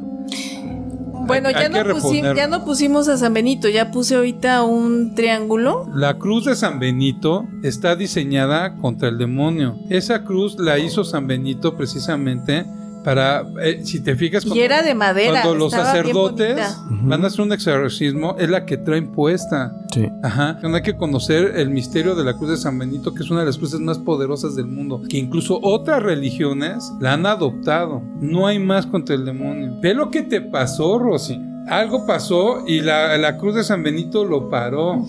Bueno, Hay- ya, hay no ya no pusimos a San Benito, ya puse ahorita un triángulo. La cruz de San Benito está diseñada contra el demonio. Esa cruz la hizo San Benito precisamente para, eh, si te fijas, Y era de madera. cuando los sacerdotes van a hacer un exorcismo, es la que traen puesta. Sí. Ajá. No hay que conocer el misterio de la cruz de San Benito, que es una de las cruces más poderosas del mundo, que incluso otras religiones la han adoptado. No hay más contra el demonio. Ve lo que te pasó, Rosy. Algo pasó y la, la cruz de San Benito lo paró.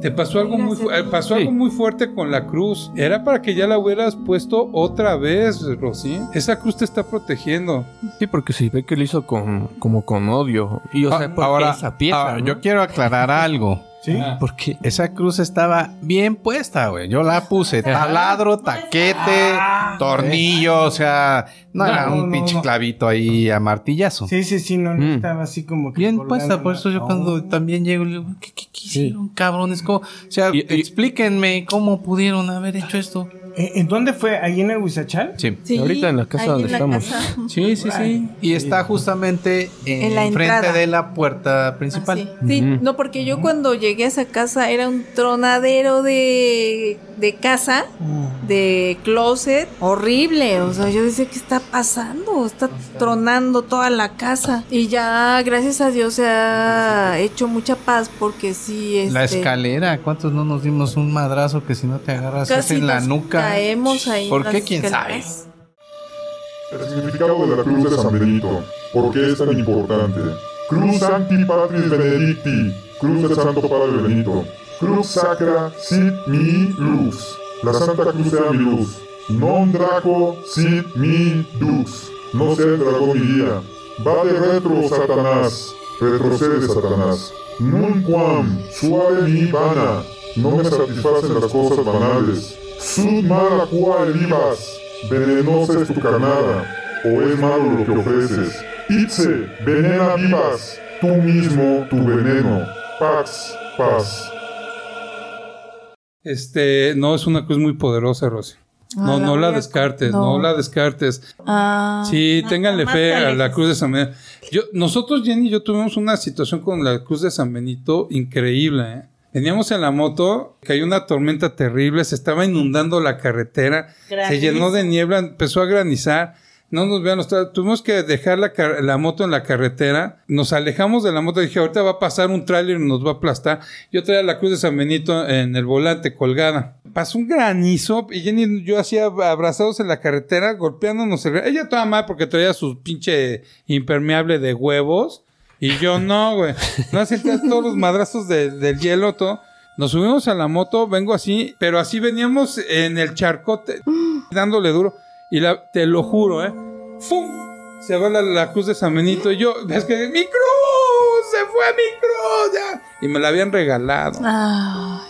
Te pasó algo muy fu- eh, pasó algo muy fuerte con la cruz. Era para que ya la hubieras puesto otra vez, Rosy. Esa cruz te está protegiendo. Sí, porque se ve que lo hizo con, como con odio. Y o sea, Ah, porque ahora, esa pieza. ahora, ¿no? yo quiero aclarar algo. ¿Sí? Porque esa cruz estaba bien puesta, güey. Yo la puse taladro, taquete, tornillo, o sea, no, No, era un no, pinche no. clavito ahí a martillazo. Sí, sí, sí, no, no Mm. estaba así como que. Bien puesta, por eso yo no. cuando también llego, le digo, ¿qué, qué, qué hicieron, cabrones? ¿Cómo? O sea, explíquenme cómo pudieron haber hecho esto. ¿En, en dónde fue? ¿Ahí en el Huizachal? Sí. Sí, Ahorita en la casa ahí donde la estamos. casa. Sí, sí, sí. Y está justamente En entrada. de la puerta principal. Así. Sí, no, porque yo cuando llegué a esa casa era un tronadero de, de casa, de closet, horrible. O sea, yo decía, ¿qué está pasando? Está tronando toda la casa. Y ya, gracias a Dios, se ha hecho mucha paz porque sí, La este, escalera, ¿cuántos no nos dimos un madrazo que si no te agarras es casi en la nuca? Ahí. ¿Por qué? ¿Quién sabe? El significado de la cruz de San Benito. ¿Por qué es tan importante? Cruz Sancti Patris Benedicti. Cruz del Santo Padre Benito. Cruz Sacra Sit Mi Luz. La Santa Cruz sea mi luz. Non Draco Sit Mi Dux. No sea el dragón mi guía. Va de retro, Satanás. Retrocede, Satanás. Nun quam suave mi vana. No me satisfacen las cosas banales. Sud mala quae vivas. Venenosa es tu carnada, o es malo lo que ofreces. Itze, venena vivas, tú mismo tu veneno. Pax, paz. Este, no, es una cruz muy poderosa, Rosy. No, Ah, la no la descartes, no. no. la descartes. Ah, Sí, no, ténganle fe a la. Cruz de San Benito. Yo, nosotros, Jenny y yo tuvimos una situación con la Cruz de San Benito increíble. ¿eh? Veníamos en la moto, cayó una tormenta terrible, se estaba inundando la carretera, se llenó de niebla, empezó a granizar. No nos vean, tra- tuvimos que dejar la, la moto en la carretera. Nos alejamos de la moto. Dije, ahorita va a pasar un tráiler y nos va a aplastar. Yo traía la cruz de San Benito en el volante colgada. Pasó un granizo y Jenny y yo hacía abrazados en la carretera, golpeándonos. el- Ella toda mal porque traía su pinche impermeable de huevos. Y yo no, güey. No sentías todos los madrazos de- del hielo, todo. Nos subimos a la moto, vengo así, pero así veníamos en el charcote, dándole duro. Y la, te lo juro, ¿eh? ¡Fum! Se va la, la cruz de San Benito. Y yo, es que mi cruz, se fue mi cruz, ya. Y me la habían regalado. Ay.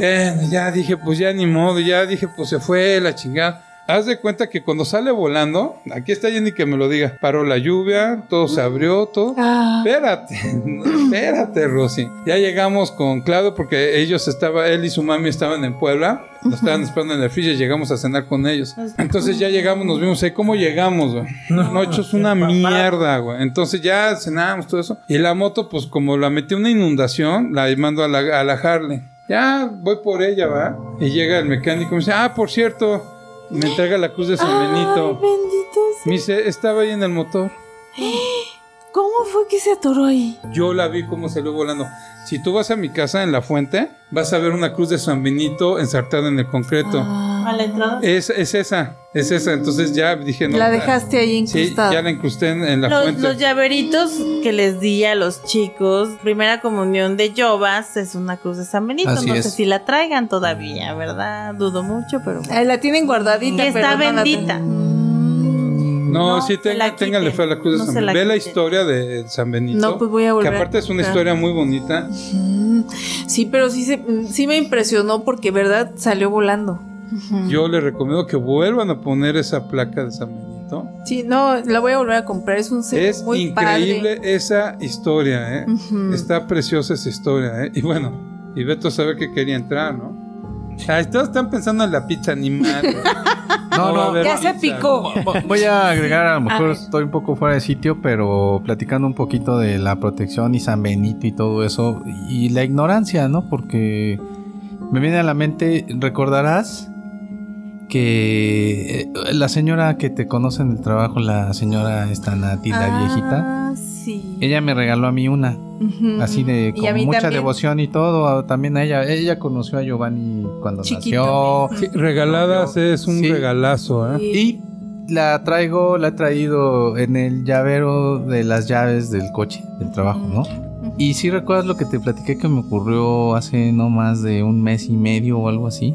Eh, ya dije, pues ya ni modo, ya dije, pues se fue la chingada. Haz de cuenta que cuando sale volando, aquí está Jenny que me lo diga, paró la lluvia, todo se abrió, todo. ah, Espérate, no, espérate, Rosy. Ya llegamos con Claudio porque ellos estaban, él y su mami estaban en Puebla. Nos estaban esperando en el fish y llegamos a cenar con ellos. Entonces ya llegamos, nos vimos ahí. ¿Cómo llegamos, güey? No, hecho es una mierda, güey. Entonces ya cenamos todo eso. Y la moto, pues como la metí una inundación, la mando a la, a la Harley. Ya voy por ella, ¿va? Y llega el mecánico y me dice, ah, por cierto, me entrega la cruz de San ay, Benito. bendito sea. Me dice, estaba ahí en el motor. ¿Cómo fue que se atoró ahí? Yo la vi cómo salió volando. Si tú vas a mi casa en la fuente, vas a ver una cruz de San Benito ensartada en el concreto. Ah, A la entrada. Es, es esa, es esa. Entonces ya dije, no. la dejaste ahí Sí, incrustada. ya la incrusté en, en la Los, fuente. los llaveritos que les di a los chicos, primera comunión de Yovas, es una cruz de San Benito. Así no sé es. si la traigan todavía, ¿verdad? Dudo mucho, pero bueno. La tienen guardadita. Que pero está no la bendita. no, no sí, ténganle quiten, fe a la cruz de no San Benito. Ve la historia de San Benito. No, pues voy a volver Que aparte es una historia muy bonita. Sí, pero sí, se, sí me impresionó porque, ¿verdad? Salió volando. Yo les recomiendo que vuelvan a poner esa placa de San Benito. Sí, no, la voy a volver a comprar. Es un set Es muy increíble padre. esa historia, ¿eh? Está preciosa esa historia, ¿eh? Y bueno, y Beto sabe que quería entrar, ¿no? Ay, todos están pensando en la pizza animal. No, no, haber Ya se picó. Vo- Voy a agregar, a lo mejor estoy un poco fuera de sitio, pero platicando un poquito de la protección y San Benito y todo eso, y la ignorancia, ¿no? Porque me viene a la mente, recordarás que eh, la señora que te conoce en el trabajo, la señora esta Nati, la viejita, Ah, sí. ella me regaló a mí una, así de con mucha también. devoción y todo, también a ella, ella conoció a Giovanni cuando Chiquito. nació. Sí, regaladas es un Sí. regalazo, ¿eh? Sí. Y la traigo, la he traído en el llavero de las llaves del coche, del trabajo, ¿no? Y si recuerdas lo que te platiqué que me ocurrió hace no más de un mes y medio o algo así.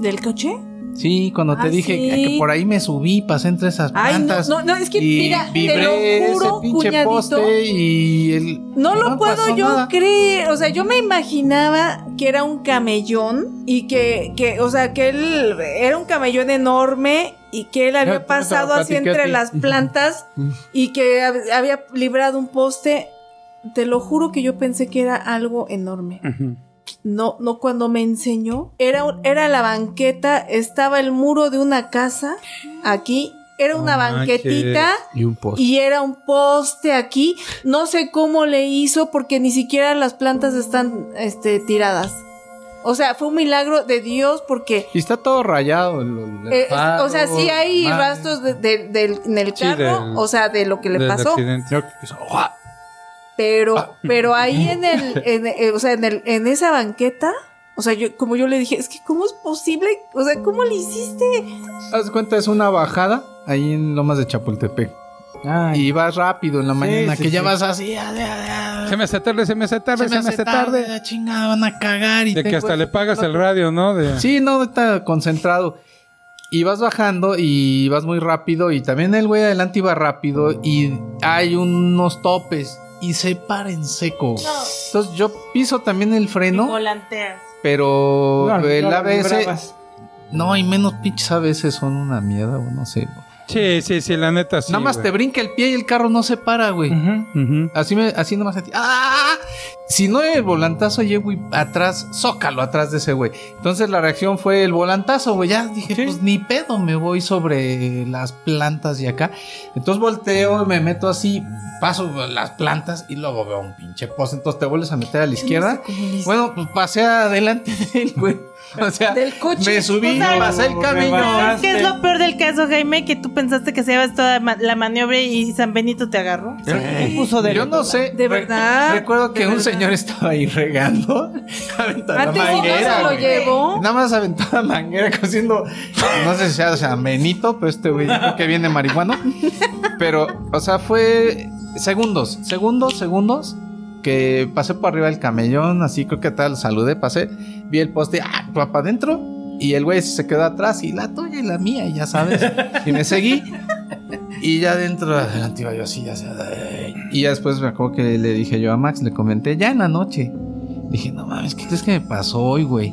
¿Del coche? Sí, cuando te Ah, dije sí. que por ahí me subí, pasé entre esas Ay, no, plantas. no, no, es que y mira, te vibré lo juro, ese pinche cuñadito. poste y el No lo puedo yo nada. creer. O sea, yo me imaginaba que era un camellón y que, que, o sea, que él era un camellón enorme y que él había pasado así entre las plantas y que hab- había librado un poste. Te lo juro que yo pensé que era algo enorme. No, no, cuando me enseñó, era, era la banqueta, estaba el muro de una casa aquí, era una No banquetita Y un y era un poste aquí. No sé cómo le hizo porque ni siquiera las plantas están este, tiradas. O sea, fue un milagro de Dios porque... Y está todo rayado. el- el eh, faro, o sea, sí hay madre. rastros de- de- del- en el Sí, carro, del- o sea, de lo que le pasó. accidente. Pero, Ah. pero ahí en el, en, eh, o sea, en el, en esa banqueta, o sea, yo, como yo le dije, es que ¿cómo es posible? O sea, ¿cómo le hiciste? Haz de cuenta, es una bajada ahí en Lomas de Chapultepec. Ay, Y vas rápido en la mañana, sí, que ya sí. vas así. ah, ah, ah, Se me hace tarde, se me hace tarde, se me hace tarde. chingada, van a cagar. Y De que hasta ese le pagas el radio, ¿no? De... Sí, no, está concentrado. Y vas bajando y vas muy rápido. Y también el güey adelante iba rápido. Y hay unos topes. Y se para en seco. Entonces yo piso también el freno. Volanteas. Pero no, el no ABS. No, y menos pinches ABS son una mierda, o no sé. Sí, sí, sí, la neta sí. Nada más güey. te brinca el pie y el carro no se para, güey. Así me, así nomás sentí. ¡Ah! Si no el volantazo, llego y atrás, zócalo atrás de ese güey. Entonces la reacción fue el volantazo, güey. Ya dije, pues ni pedo, me voy sobre las plantas y acá. Entonces volteo, me meto así, paso las plantas y luego veo un pinche poste. Entonces te vuelves a meter a la izquierda. Bueno, pues pasé adelante de él, güey. O sea, Del coche. me subí, O sea, pasé el camino. ¿Qué es lo peor del caso, Jaime? Que tú pensaste que se llevas toda la maniobra y San Benito te agarró. Se puso de Yo no sé. ¿De verdad? recuerdo que ¿De un verdad? señor estaba ahí regando. Aventó la sí manguera. se lo llevó. Nada más aventó la manguera cosiendo. No sé si sea, o sea, menito, pero este güey que viene marihuano. Pero, o sea, fue segundos, segundos, segundos. Que pasé por arriba del camellón, así creo que tal, saludé, pasé, vi el poste, ah, para adentro, y el güey se quedó atrás, y la tuya y la mía, ya sabes. Y me seguí, y ya dentro, adelante iba yo así, ya. Y ya después me acuerdo que le dije yo a Max, le comenté, ya en la noche. Dije, no mames, ¿qué crees que me pasó hoy, güey?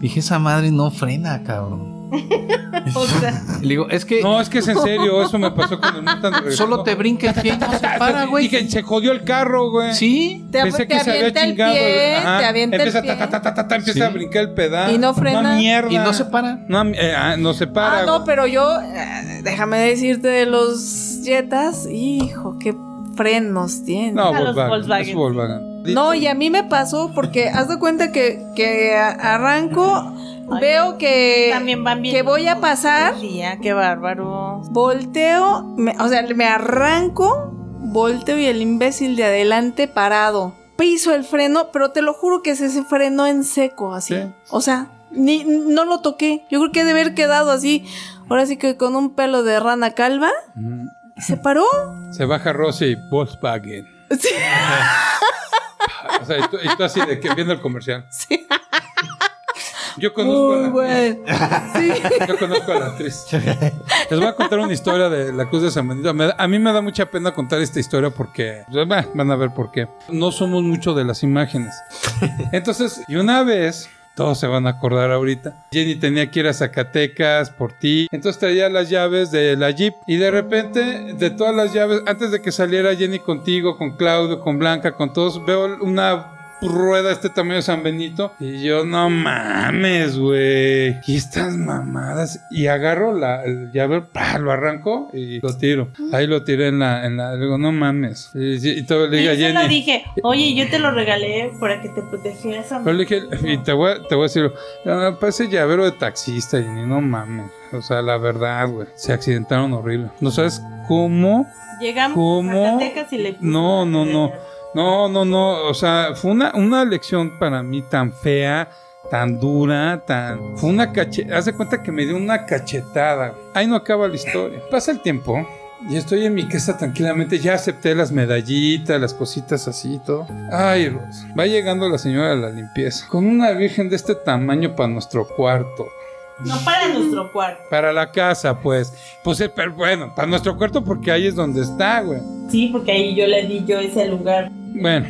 Dije, esa madre no frena, cabrón. O sea, Le digo, es que No, es que es en serio, eso me pasó con el Mustang de regreso. solo te brinca el pie y no se para, Y güey. que se jodió el carro, güey. Sí. Te, Pensé te que se había avienta el chingado. pie, Ajá. te avienta empieza el pie. ta, ta, ta, ta, ta, empieza Sí. a brincar el pedal. Y no frena. Una mierda. Y no se para. No, eh, ah, no se para. Ah, no, pero yo, eh, déjame decirte de los Jetas, hijo, qué frenos tiene. No, A los Volkswagen. Volkswagen. No, y a mí me pasó porque haz de cuenta que, que arranco, Ay, veo que, también van bien. que voy a pasar, Día, qué bárbaro. volteo, me- o sea, me arranco, volteo y el imbécil de adelante parado. Piso el freno, pero te lo juro que se, frenó en seco, así. Sí. O sea, ni, no lo toqué. Yo creo que debe haber quedado así, ahora sí que con un pelo de rana calva. Y se paró. Se baja Rosy, Volkswagen. Sí. O sea, y tú, y tú así de que viendo el comercial. Sí. Yo conozco. Sí. yo conozco a la actriz. Les voy a contar una historia de la Cruz de San Benito. A mí me da mucha pena contar esta historia porque pues, bah, van a ver por qué. No somos mucho de las imágenes. Entonces, y una vez, todos se van a acordar ahorita, Jenny tenía que ir a Zacatecas por ti. Entonces traía las llaves de la Jeep y de repente, de todas las llaves, antes de que saliera Jenny contigo, con Claudio, con Blanca, con todos, veo una rueda este tamaño de San Benito y yo no mames güey y estas mamadas y agarro la el llave ¡pah! lo arranco y lo tiro ahí lo tiré en la en la digo no mames y, y todo le Y digo a yo se lo Jenny dije, oye, yo te lo regalé para que te protegieras. pero le dije, y te voy, a- te voy a decir, no, parece llavero de taxista, y ni no mames. O sea, la verdad, güey. Se accidentaron horrible. ¿No sabes cómo? Llegamos ¿Cómo? a Zacatecas y le No, no, no. No, no, no. O sea, fue una, una lección para mí tan fea, tan dura, tan. Fue una cachetada. Haz de cuenta que me dio una cachetada. Ahí no acaba la historia. Pasa el tiempo. Y estoy en mi casa tranquilamente. Ya acepté las medallitas, las cositas así y todo. Ay, Ros. Va llegando la señora de la limpieza. Con una virgen de este tamaño para nuestro cuarto. No para nuestro cuarto. Para la casa, pues. Pues, eh, pero bueno, para nuestro cuarto porque ahí es donde está, güey. Sí, porque ahí yo le di yo ese lugar. Bueno,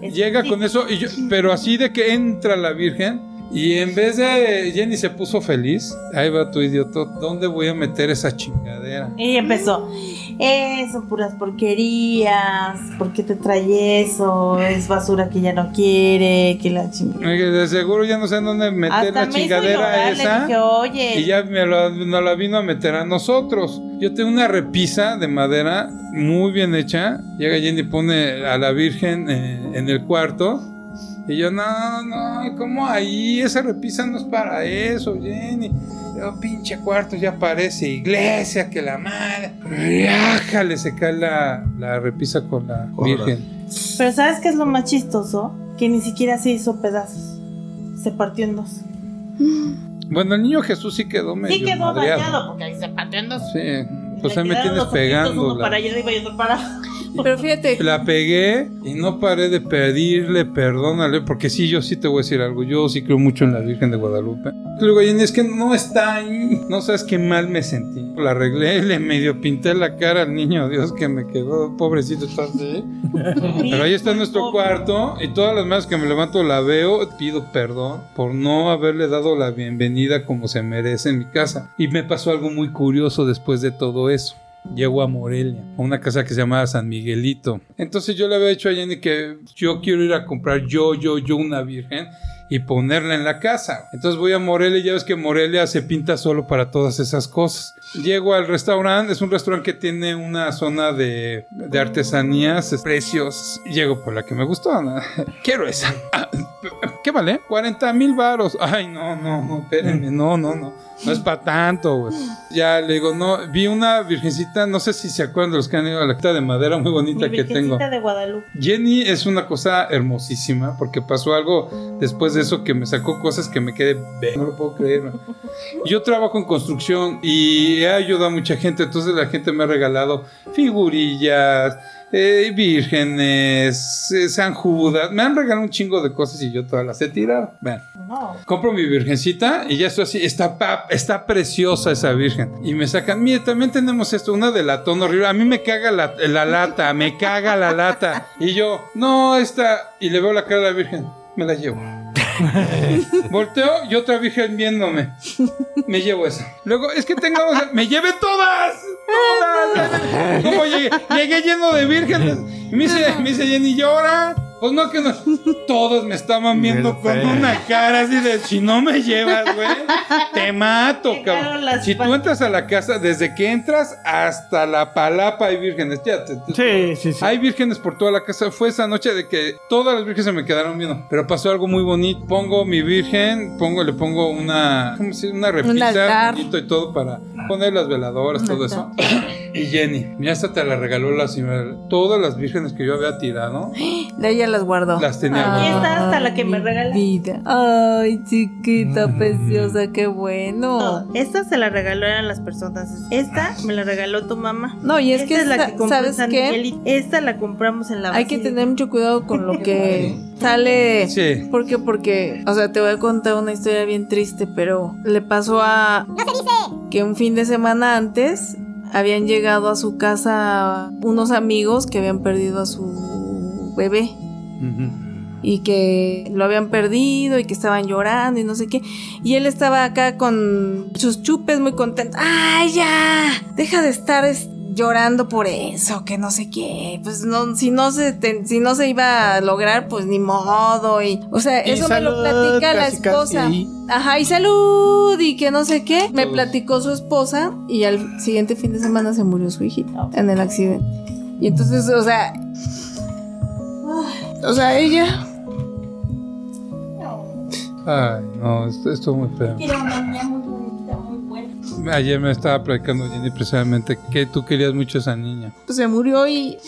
llega con eso, y yo, pero así de que entra la Virgen y en vez de Jenny se puso feliz, ahí va tu idiota, ¿dónde voy a meter esa chingadera? Y empezó. Son puras porquerías. ¿Por qué te trae eso? Es basura que ya no quiere. Que la chingada. De seguro ya no sé dónde meter Hasta la me hizo chingadera le esa. dije, "Oye". Y ya me lo- nos la vino a meter a nosotros. Yo tengo una repisa de madera muy bien hecha. Llega Jenny y pone a la Virgen eh, en el cuarto. Y yo, no, no, ¿cómo ahí? Esa repisa no es para eso, Jenny. Yo, pinche cuarto, ya parece iglesia, que la madre. Riájale, se cae la, la repisa con la Virgen. Pero ¿sabes qué es lo más chistoso? Que ni siquiera se hizo pedazos. Se partió en dos. Bueno, el niño Jesús sí quedó medio Sí quedó madreado. dañado porque ahí se partió en dos. Sí, pues ahí me tienes pegando. Uno para allá arriba y otro para. Pero fíjate, La pegué y no paré de pedirle perdónale, porque sí, yo sí te voy a decir algo. Yo sí creo mucho en la Virgen de Guadalupe. Luego, Jenny, es que no está ahí. No sabes qué mal me sentí. La arreglé, le medio pinté la cara al niño, Dios que me quedó, pobrecito, está así. Pero ahí está nuestro cuarto y todas las veces que me levanto la veo, pido perdón por no haberle dado la bienvenida como se merece en mi casa. Y me pasó algo muy curioso después de todo eso. Llego a Morelia, a una casa que se llamaba San Miguelito. Entonces yo le había dicho a Jenny que yo quiero ir a comprar yo, yo, yo una virgen y ponerla en la casa. Entonces voy a Morelia y ya ves que Morelia se pinta solo para todas esas cosas. Llego al restaurante, es un restaurante que tiene una zona de, de artesanías, precios. Llego por la que me gustó. ¿no? Quiero esa. ¿Qué vale? 40 mil varos. Ay, no, no, no, espérenme, no, no, no. No es para tanto, güey. Ya le digo, no, vi una virgencita, no sé si se acuerdan de los que han ido a la quita de madera muy bonita Mi que tengo. de Guadalupe. Jenny es una cosa hermosísima porque pasó algo después de eso que me sacó cosas que me quedé, "Ve, no lo puedo creer. man". Yo trabajo en construcción y he ayudado a mucha gente, entonces la gente me ha regalado figurillas, eh, vírgenes, eh, San Judas, me han regalado un chingo de cosas y yo todas las he tirado. Vean. No. Compro mi virgencita y ya estoy así, está, está preciosa esa virgen. Y me sacan, mire, también tenemos esto, una de latón horrible. A mí me caga la, la lata, me caga la lata. Y yo, no, esta. Y le veo la cara a la virgen, me la llevo. Volteo y otra virgen viéndome. Me llevo esa. Luego, es que sea, me llevé todas. Todas. ¿Cómo llegué? Llegué lleno de vírgenes. Y me dice, me dice Jenny, llora. Pues no, que no. Todos me estaban viendo con una cara así de, si no me llevas, güey, te mato, cabrón. las Si tú entras a la casa, desde que entras hasta la palapa hay vírgenes. Ya, te- te- Sí, sí, sí. hay vírgenes por toda la casa. Fue esa noche de que todas las vírgenes se me quedaron viendo. Pero pasó algo muy bonito. Pongo mi virgen, pongo, le pongo una, ¿cómo se dice? Una repisa altar. bonito y todo para poner las veladoras, Un todo altar. eso. Y Jenny, ya hasta te la regaló la señora. Todas las vírgenes que yo había tirado, de ella las guardó. las tenía Aquí guardadas. está hasta la que me mi regala. Vida. Ay, chiquita, preciosa, qué bueno. No, esta se la regalaron las personas. Esta me la regaló tu mamá. No, y es Esta que, es la que ¿sabes San qué? Miguelito. Esta la compramos en la Hay que tener mucho cuidado con lo que sale. Sí. ¿Por qué? Porque, o sea, te voy a contar una historia bien triste, pero le pasó a... Que un fin de semana antes habían llegado a su casa unos amigos que habían perdido a su bebé y que lo habían perdido y que estaban llorando y no sé qué. Y él estaba acá con sus chupes muy contento. ¡Ay, ya! Deja de estar es- llorando por eso, que no sé qué. Pues no, si no se te- si no se iba a lograr, pues ni modo. Y, o sea, Y eso me lo platica la casi, esposa. Ajá, y salud, y que no sé qué. Me platicó su esposa y al siguiente fin de semana se murió su hijita en el accidente. Y entonces, o sea, o sea, ella Ay, no, esto, esto es muy feo. Era una Ayer me estaba platicando Jenny precisamente que tú querías mucho a esa niña. pues, se murió y,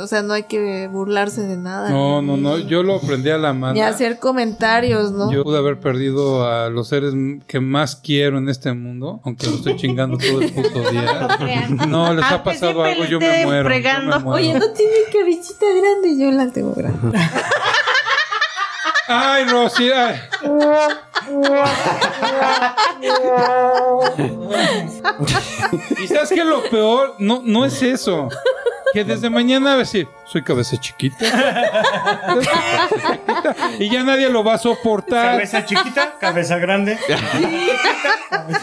o sea, no hay que burlarse de nada. No, no, no, yo lo aprendí a la mano. Ni hacer comentarios, ¿no? Yo pude haber perdido a los seres que más quiero en este mundo, aunque lo estoy chingando todo el puto día. No, les ha pasado algo, yo me esté muero. yo me fregando. muero. Oye, no tiene cabecita grande, yo la tengo grande. Ay, Rosy. ay. y sabes que lo peor no, no es eso. Que desde mañana va a decir, soy cabeza chiquita. y ya nadie lo va a soportar. Cabeza chiquita, cabeza grande.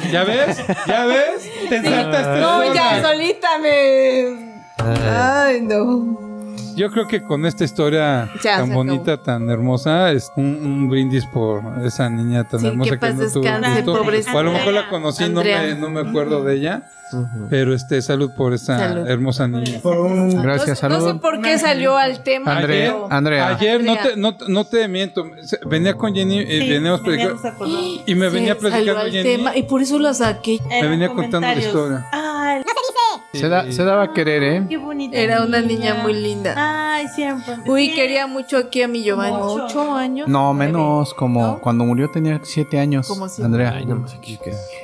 ¿Ya ves? ¿Ya ves? Te ensartaste No, sola. ya solita me. Ay, no. Yo creo que con esta historia Ya, tan bonita, tan hermosa, es un, un brindis por esa niña tan Sí, hermosa que que, no tuvo gusto. O a lo mejor la conocí, no me, no me acuerdo de ella. Pero este, salud por esa Salud. hermosa niña. Por. Gracias, no, sé- no sé salud. por qué salió al tema. Andrea, pero- Andrea. Ayer, no te, no, no te miento, venía con Jenny, eh, veníamos platicando, y me Sí, venía platicando Jenny, tema y por eso lo saqué. me venía contando la historia. Ay, Se, da- se daba a querer, ¿eh? qué bonita. Era una niña muy linda. Ay, siempre. Uy, Sí. quería mucho aquí a mi Giovanni. Ocho. ¿Ocho años? No, menos, como ¿No? cuando murió tenía siete años. Como siete. Andrea. Ay, no me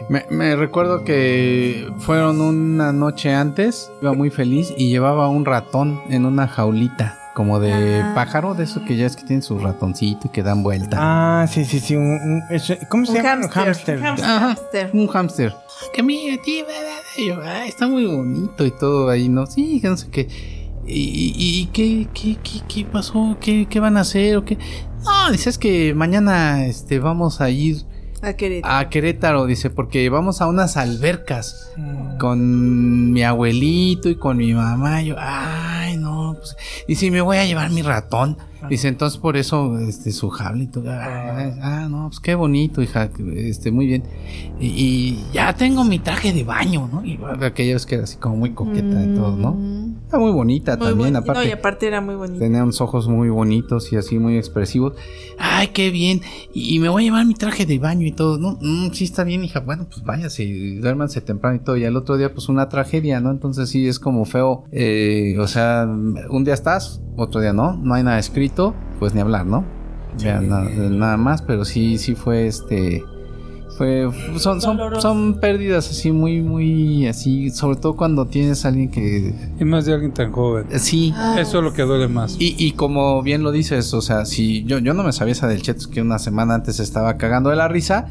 Me, me recuerdo que fueron una noche antes, iba muy feliz y llevaba un ratón en una jaulita, como de Ah. pájaro, de eso que ya es que tienen su ratoncito y que dan vuelta. Ah, sí, sí, sí. un- un- ¿Cómo se Un llama? hámster. Un Ajá, Hámster. un hámster. Que mira, tío, bla. Y yo, "Ay, está muy bonito y todo ahí, ¿no? Sí, no sé qué. ¿Y, y- y qué, qué, qué, qué pasó? ¿Qué, ¿Qué van a hacer? ¿O qué? No, dices que mañana este, vamos a ir A Querétaro. a Querétaro, dice, porque vamos a unas albercas Mm. con mi abuelito y con mi mamá. Yo, ay, no, pues. Dice, me voy a llevar mi ratón. Dice, entonces por eso, este, su jable y todo. Ah, ah, no, pues qué bonito, hija, este, muy bien. Y, y ya tengo mi traje de baño, ¿no? Y aquella vez que era así como muy coqueta y todo, ¿no? Mm. Está muy bonita Muy también, aparte. No, y aparte era muy bonito. Tenía unos ojos muy bonitos y así muy expresivos. Ay, qué bien. Y, y me voy a llevar mi traje de baño y todo. No, Mm, sí está bien, hija. Bueno, pues váyase, duérmanse temprano y todo. Y al otro día, pues una tragedia, ¿no? Entonces sí es como feo. eh, o sea, un día estás, otro día no. No hay nada escrito, pues ni hablar, ¿no? Ya, na- nada más, pero sí, sí fue este. Fue, son, son, son pérdidas así muy, muy así, sobre todo cuando tienes a alguien que Y más de alguien tan joven. sí, Ah, Eso es lo que duele más. y, y como bien lo dices, o sea, si yo, yo no me sabía esa del Chetos que una semana antes estaba cagando de la risa,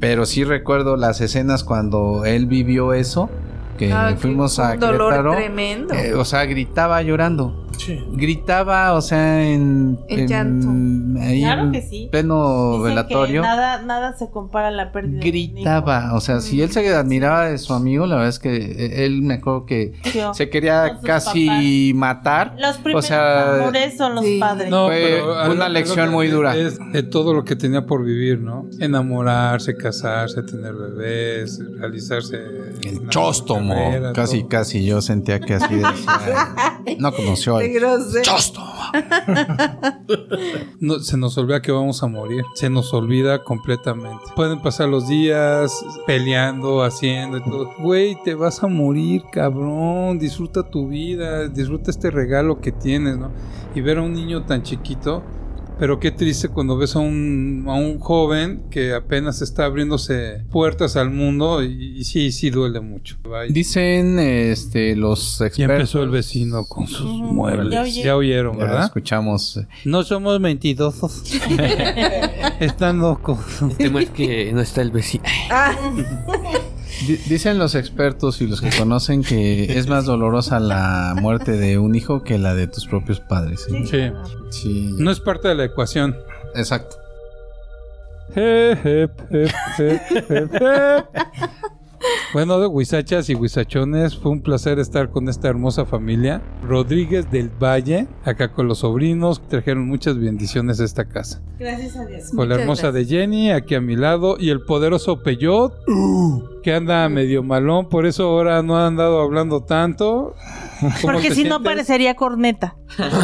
pero sí recuerdo las escenas cuando él vivió eso, que Ah, fuimos a un dolor Querétaro. tremendo. eh, o sea, gritaba llorando. Sí. Gritaba, o sea, en, En llanto. ahí Claro en que sí. pleno Dicen velatorio. que nada, nada se compara a la pérdida. Gritaba, o sea, si él se admiraba de su amigo, la verdad es que eh, él me acuerdo que se quería casi matar. Los primeros o sea, amores son los sí. padres. No, Fue pero una lección muy dura. Es de todo lo que tenía por vivir, ¿no? Enamorarse, casarse, tener bebés, realizarse. El la Casi, todo. casi yo sentía que así decía. No conoció chóstomo. No, se nos olvida que vamos a morir. Se nos olvida completamente. Pueden pasar los días peleando, haciendo y todo. Güey, te vas a morir, cabrón. Disfruta tu vida. Disfruta este regalo que tienes, ¿no? Y ver a un niño tan chiquito. Pero qué triste cuando ves a un, a un joven que apenas está abriéndose puertas al mundo y, y sí, sí duele mucho. Dicen este, los expertos. Ya empezó el vecino con sus muebles. Ya oye. Ya oyeron, Ya ¿verdad? escuchamos. eh, No somos mentirosos. Están locos. El tema es que no está el vecino. di- dicen los expertos y los que conocen que es más dolorosa la muerte de un hijo que la de tus propios padres. ¿eh? Sí. Sí. No es parte de la ecuación. Exacto. Bueno, de huizachas y huizachones, fue un placer estar con esta hermosa familia. Rodríguez del Valle, acá con los sobrinos, trajeron muchas bendiciones a esta casa. Gracias a Dios. Con la hermosa de Jenny, aquí a mi lado, y el poderoso Peyot, que anda medio malón, por eso ahora no ha andado hablando tanto. ¿Cómo Porque si no parecería corneta.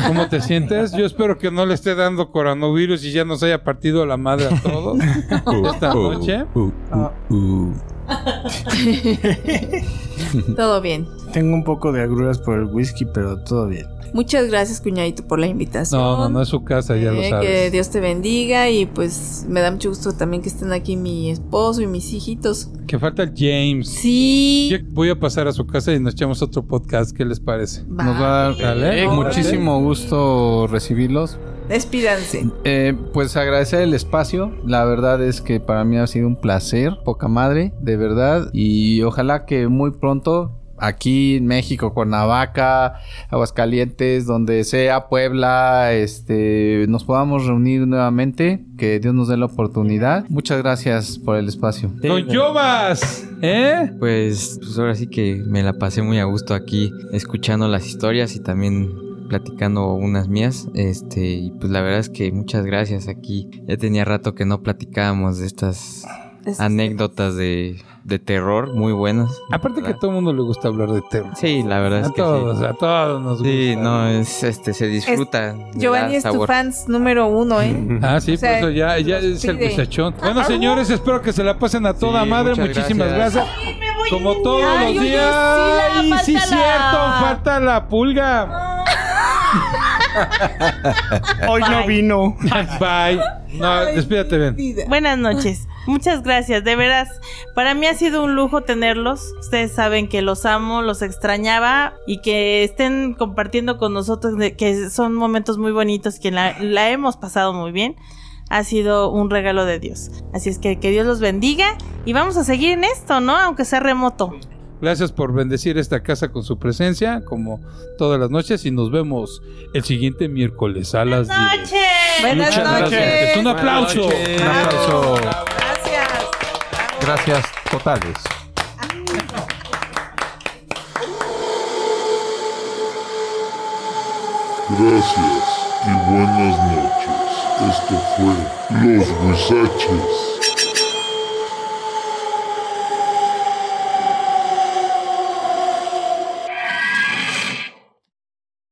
¿Cómo te sientes? Yo espero que no le esté dando coronavirus y ya nos haya partido la madre a todos esta noche. Uh, uh, uh. Todo bien. Tengo un poco de agruras por el whisky, pero todo bien. Muchas gracias, cuñadito, por la invitación. No, no, no es su casa, ya lo Eh, sabes. que Dios te bendiga y pues me da mucho gusto también que estén aquí mi esposo y mis hijitos. Que falta el James. Sí. Yo voy a pasar a su casa y nos echamos otro podcast. ¿Qué les parece? Va. Nos va a dar Dale. eh, muchísimo gusto recibirlos. Despídanse. Eh, pues agradecer el espacio. La verdad es que para mí ha sido un placer, poca madre, de verdad. Y ojalá que muy pronto aquí en México, Cuernavaca, Aguascalientes, donde sea, Puebla, este, nos podamos reunir nuevamente. Que Dios nos dé la oportunidad. Muchas gracias por el espacio. Don Jovas, ¿eh? Pues, pues ahora sí que me la pasé muy a gusto aquí escuchando las historias y también platicando unas mías. Este, y pues la verdad es que muchas gracias aquí. Ya tenía rato que no platicábamos de estas Es- anécdotas de, de terror muy buenas. Aparte que a todo el mundo le gusta hablar de terror. Sí, la verdad es A que todos, sí. a todos nos gusta. Sí, no, es este, se disfruta. Giovanni es tu fans número uno, ¿eh? Ah, sí, O sea, por eso ya, ya es el muchachón. Bueno, señores, espero que se la pasen a toda Sí, madre. muchas Muchísimas gracias. gracias. Como todos Ay, los oye, días. sí, la- Ay, sí, falta cierto, falta la pulga. Hoy no vino. Bye. No, despídate bien. Buenas noches. Muchas gracias, de veras. Para mí ha sido un lujo tenerlos. Ustedes saben que los amo, los extrañaba y que estén compartiendo con nosotros, que son momentos muy bonitos, que la, la hemos pasado muy bien. Ha sido un regalo de Dios. Así es que que Dios los bendiga y vamos a seguir en esto, ¿no? Aunque sea remoto. Gracias por bendecir esta casa con su presencia, como todas las noches. Y nos vemos el siguiente miércoles a las 10. ¡Noche! Buenas Muchas noches. gracias. Un aplauso. Un aplauso. Gracias. Gracias totales. Gracias y buenas noches. Esto fue Los Huizaches.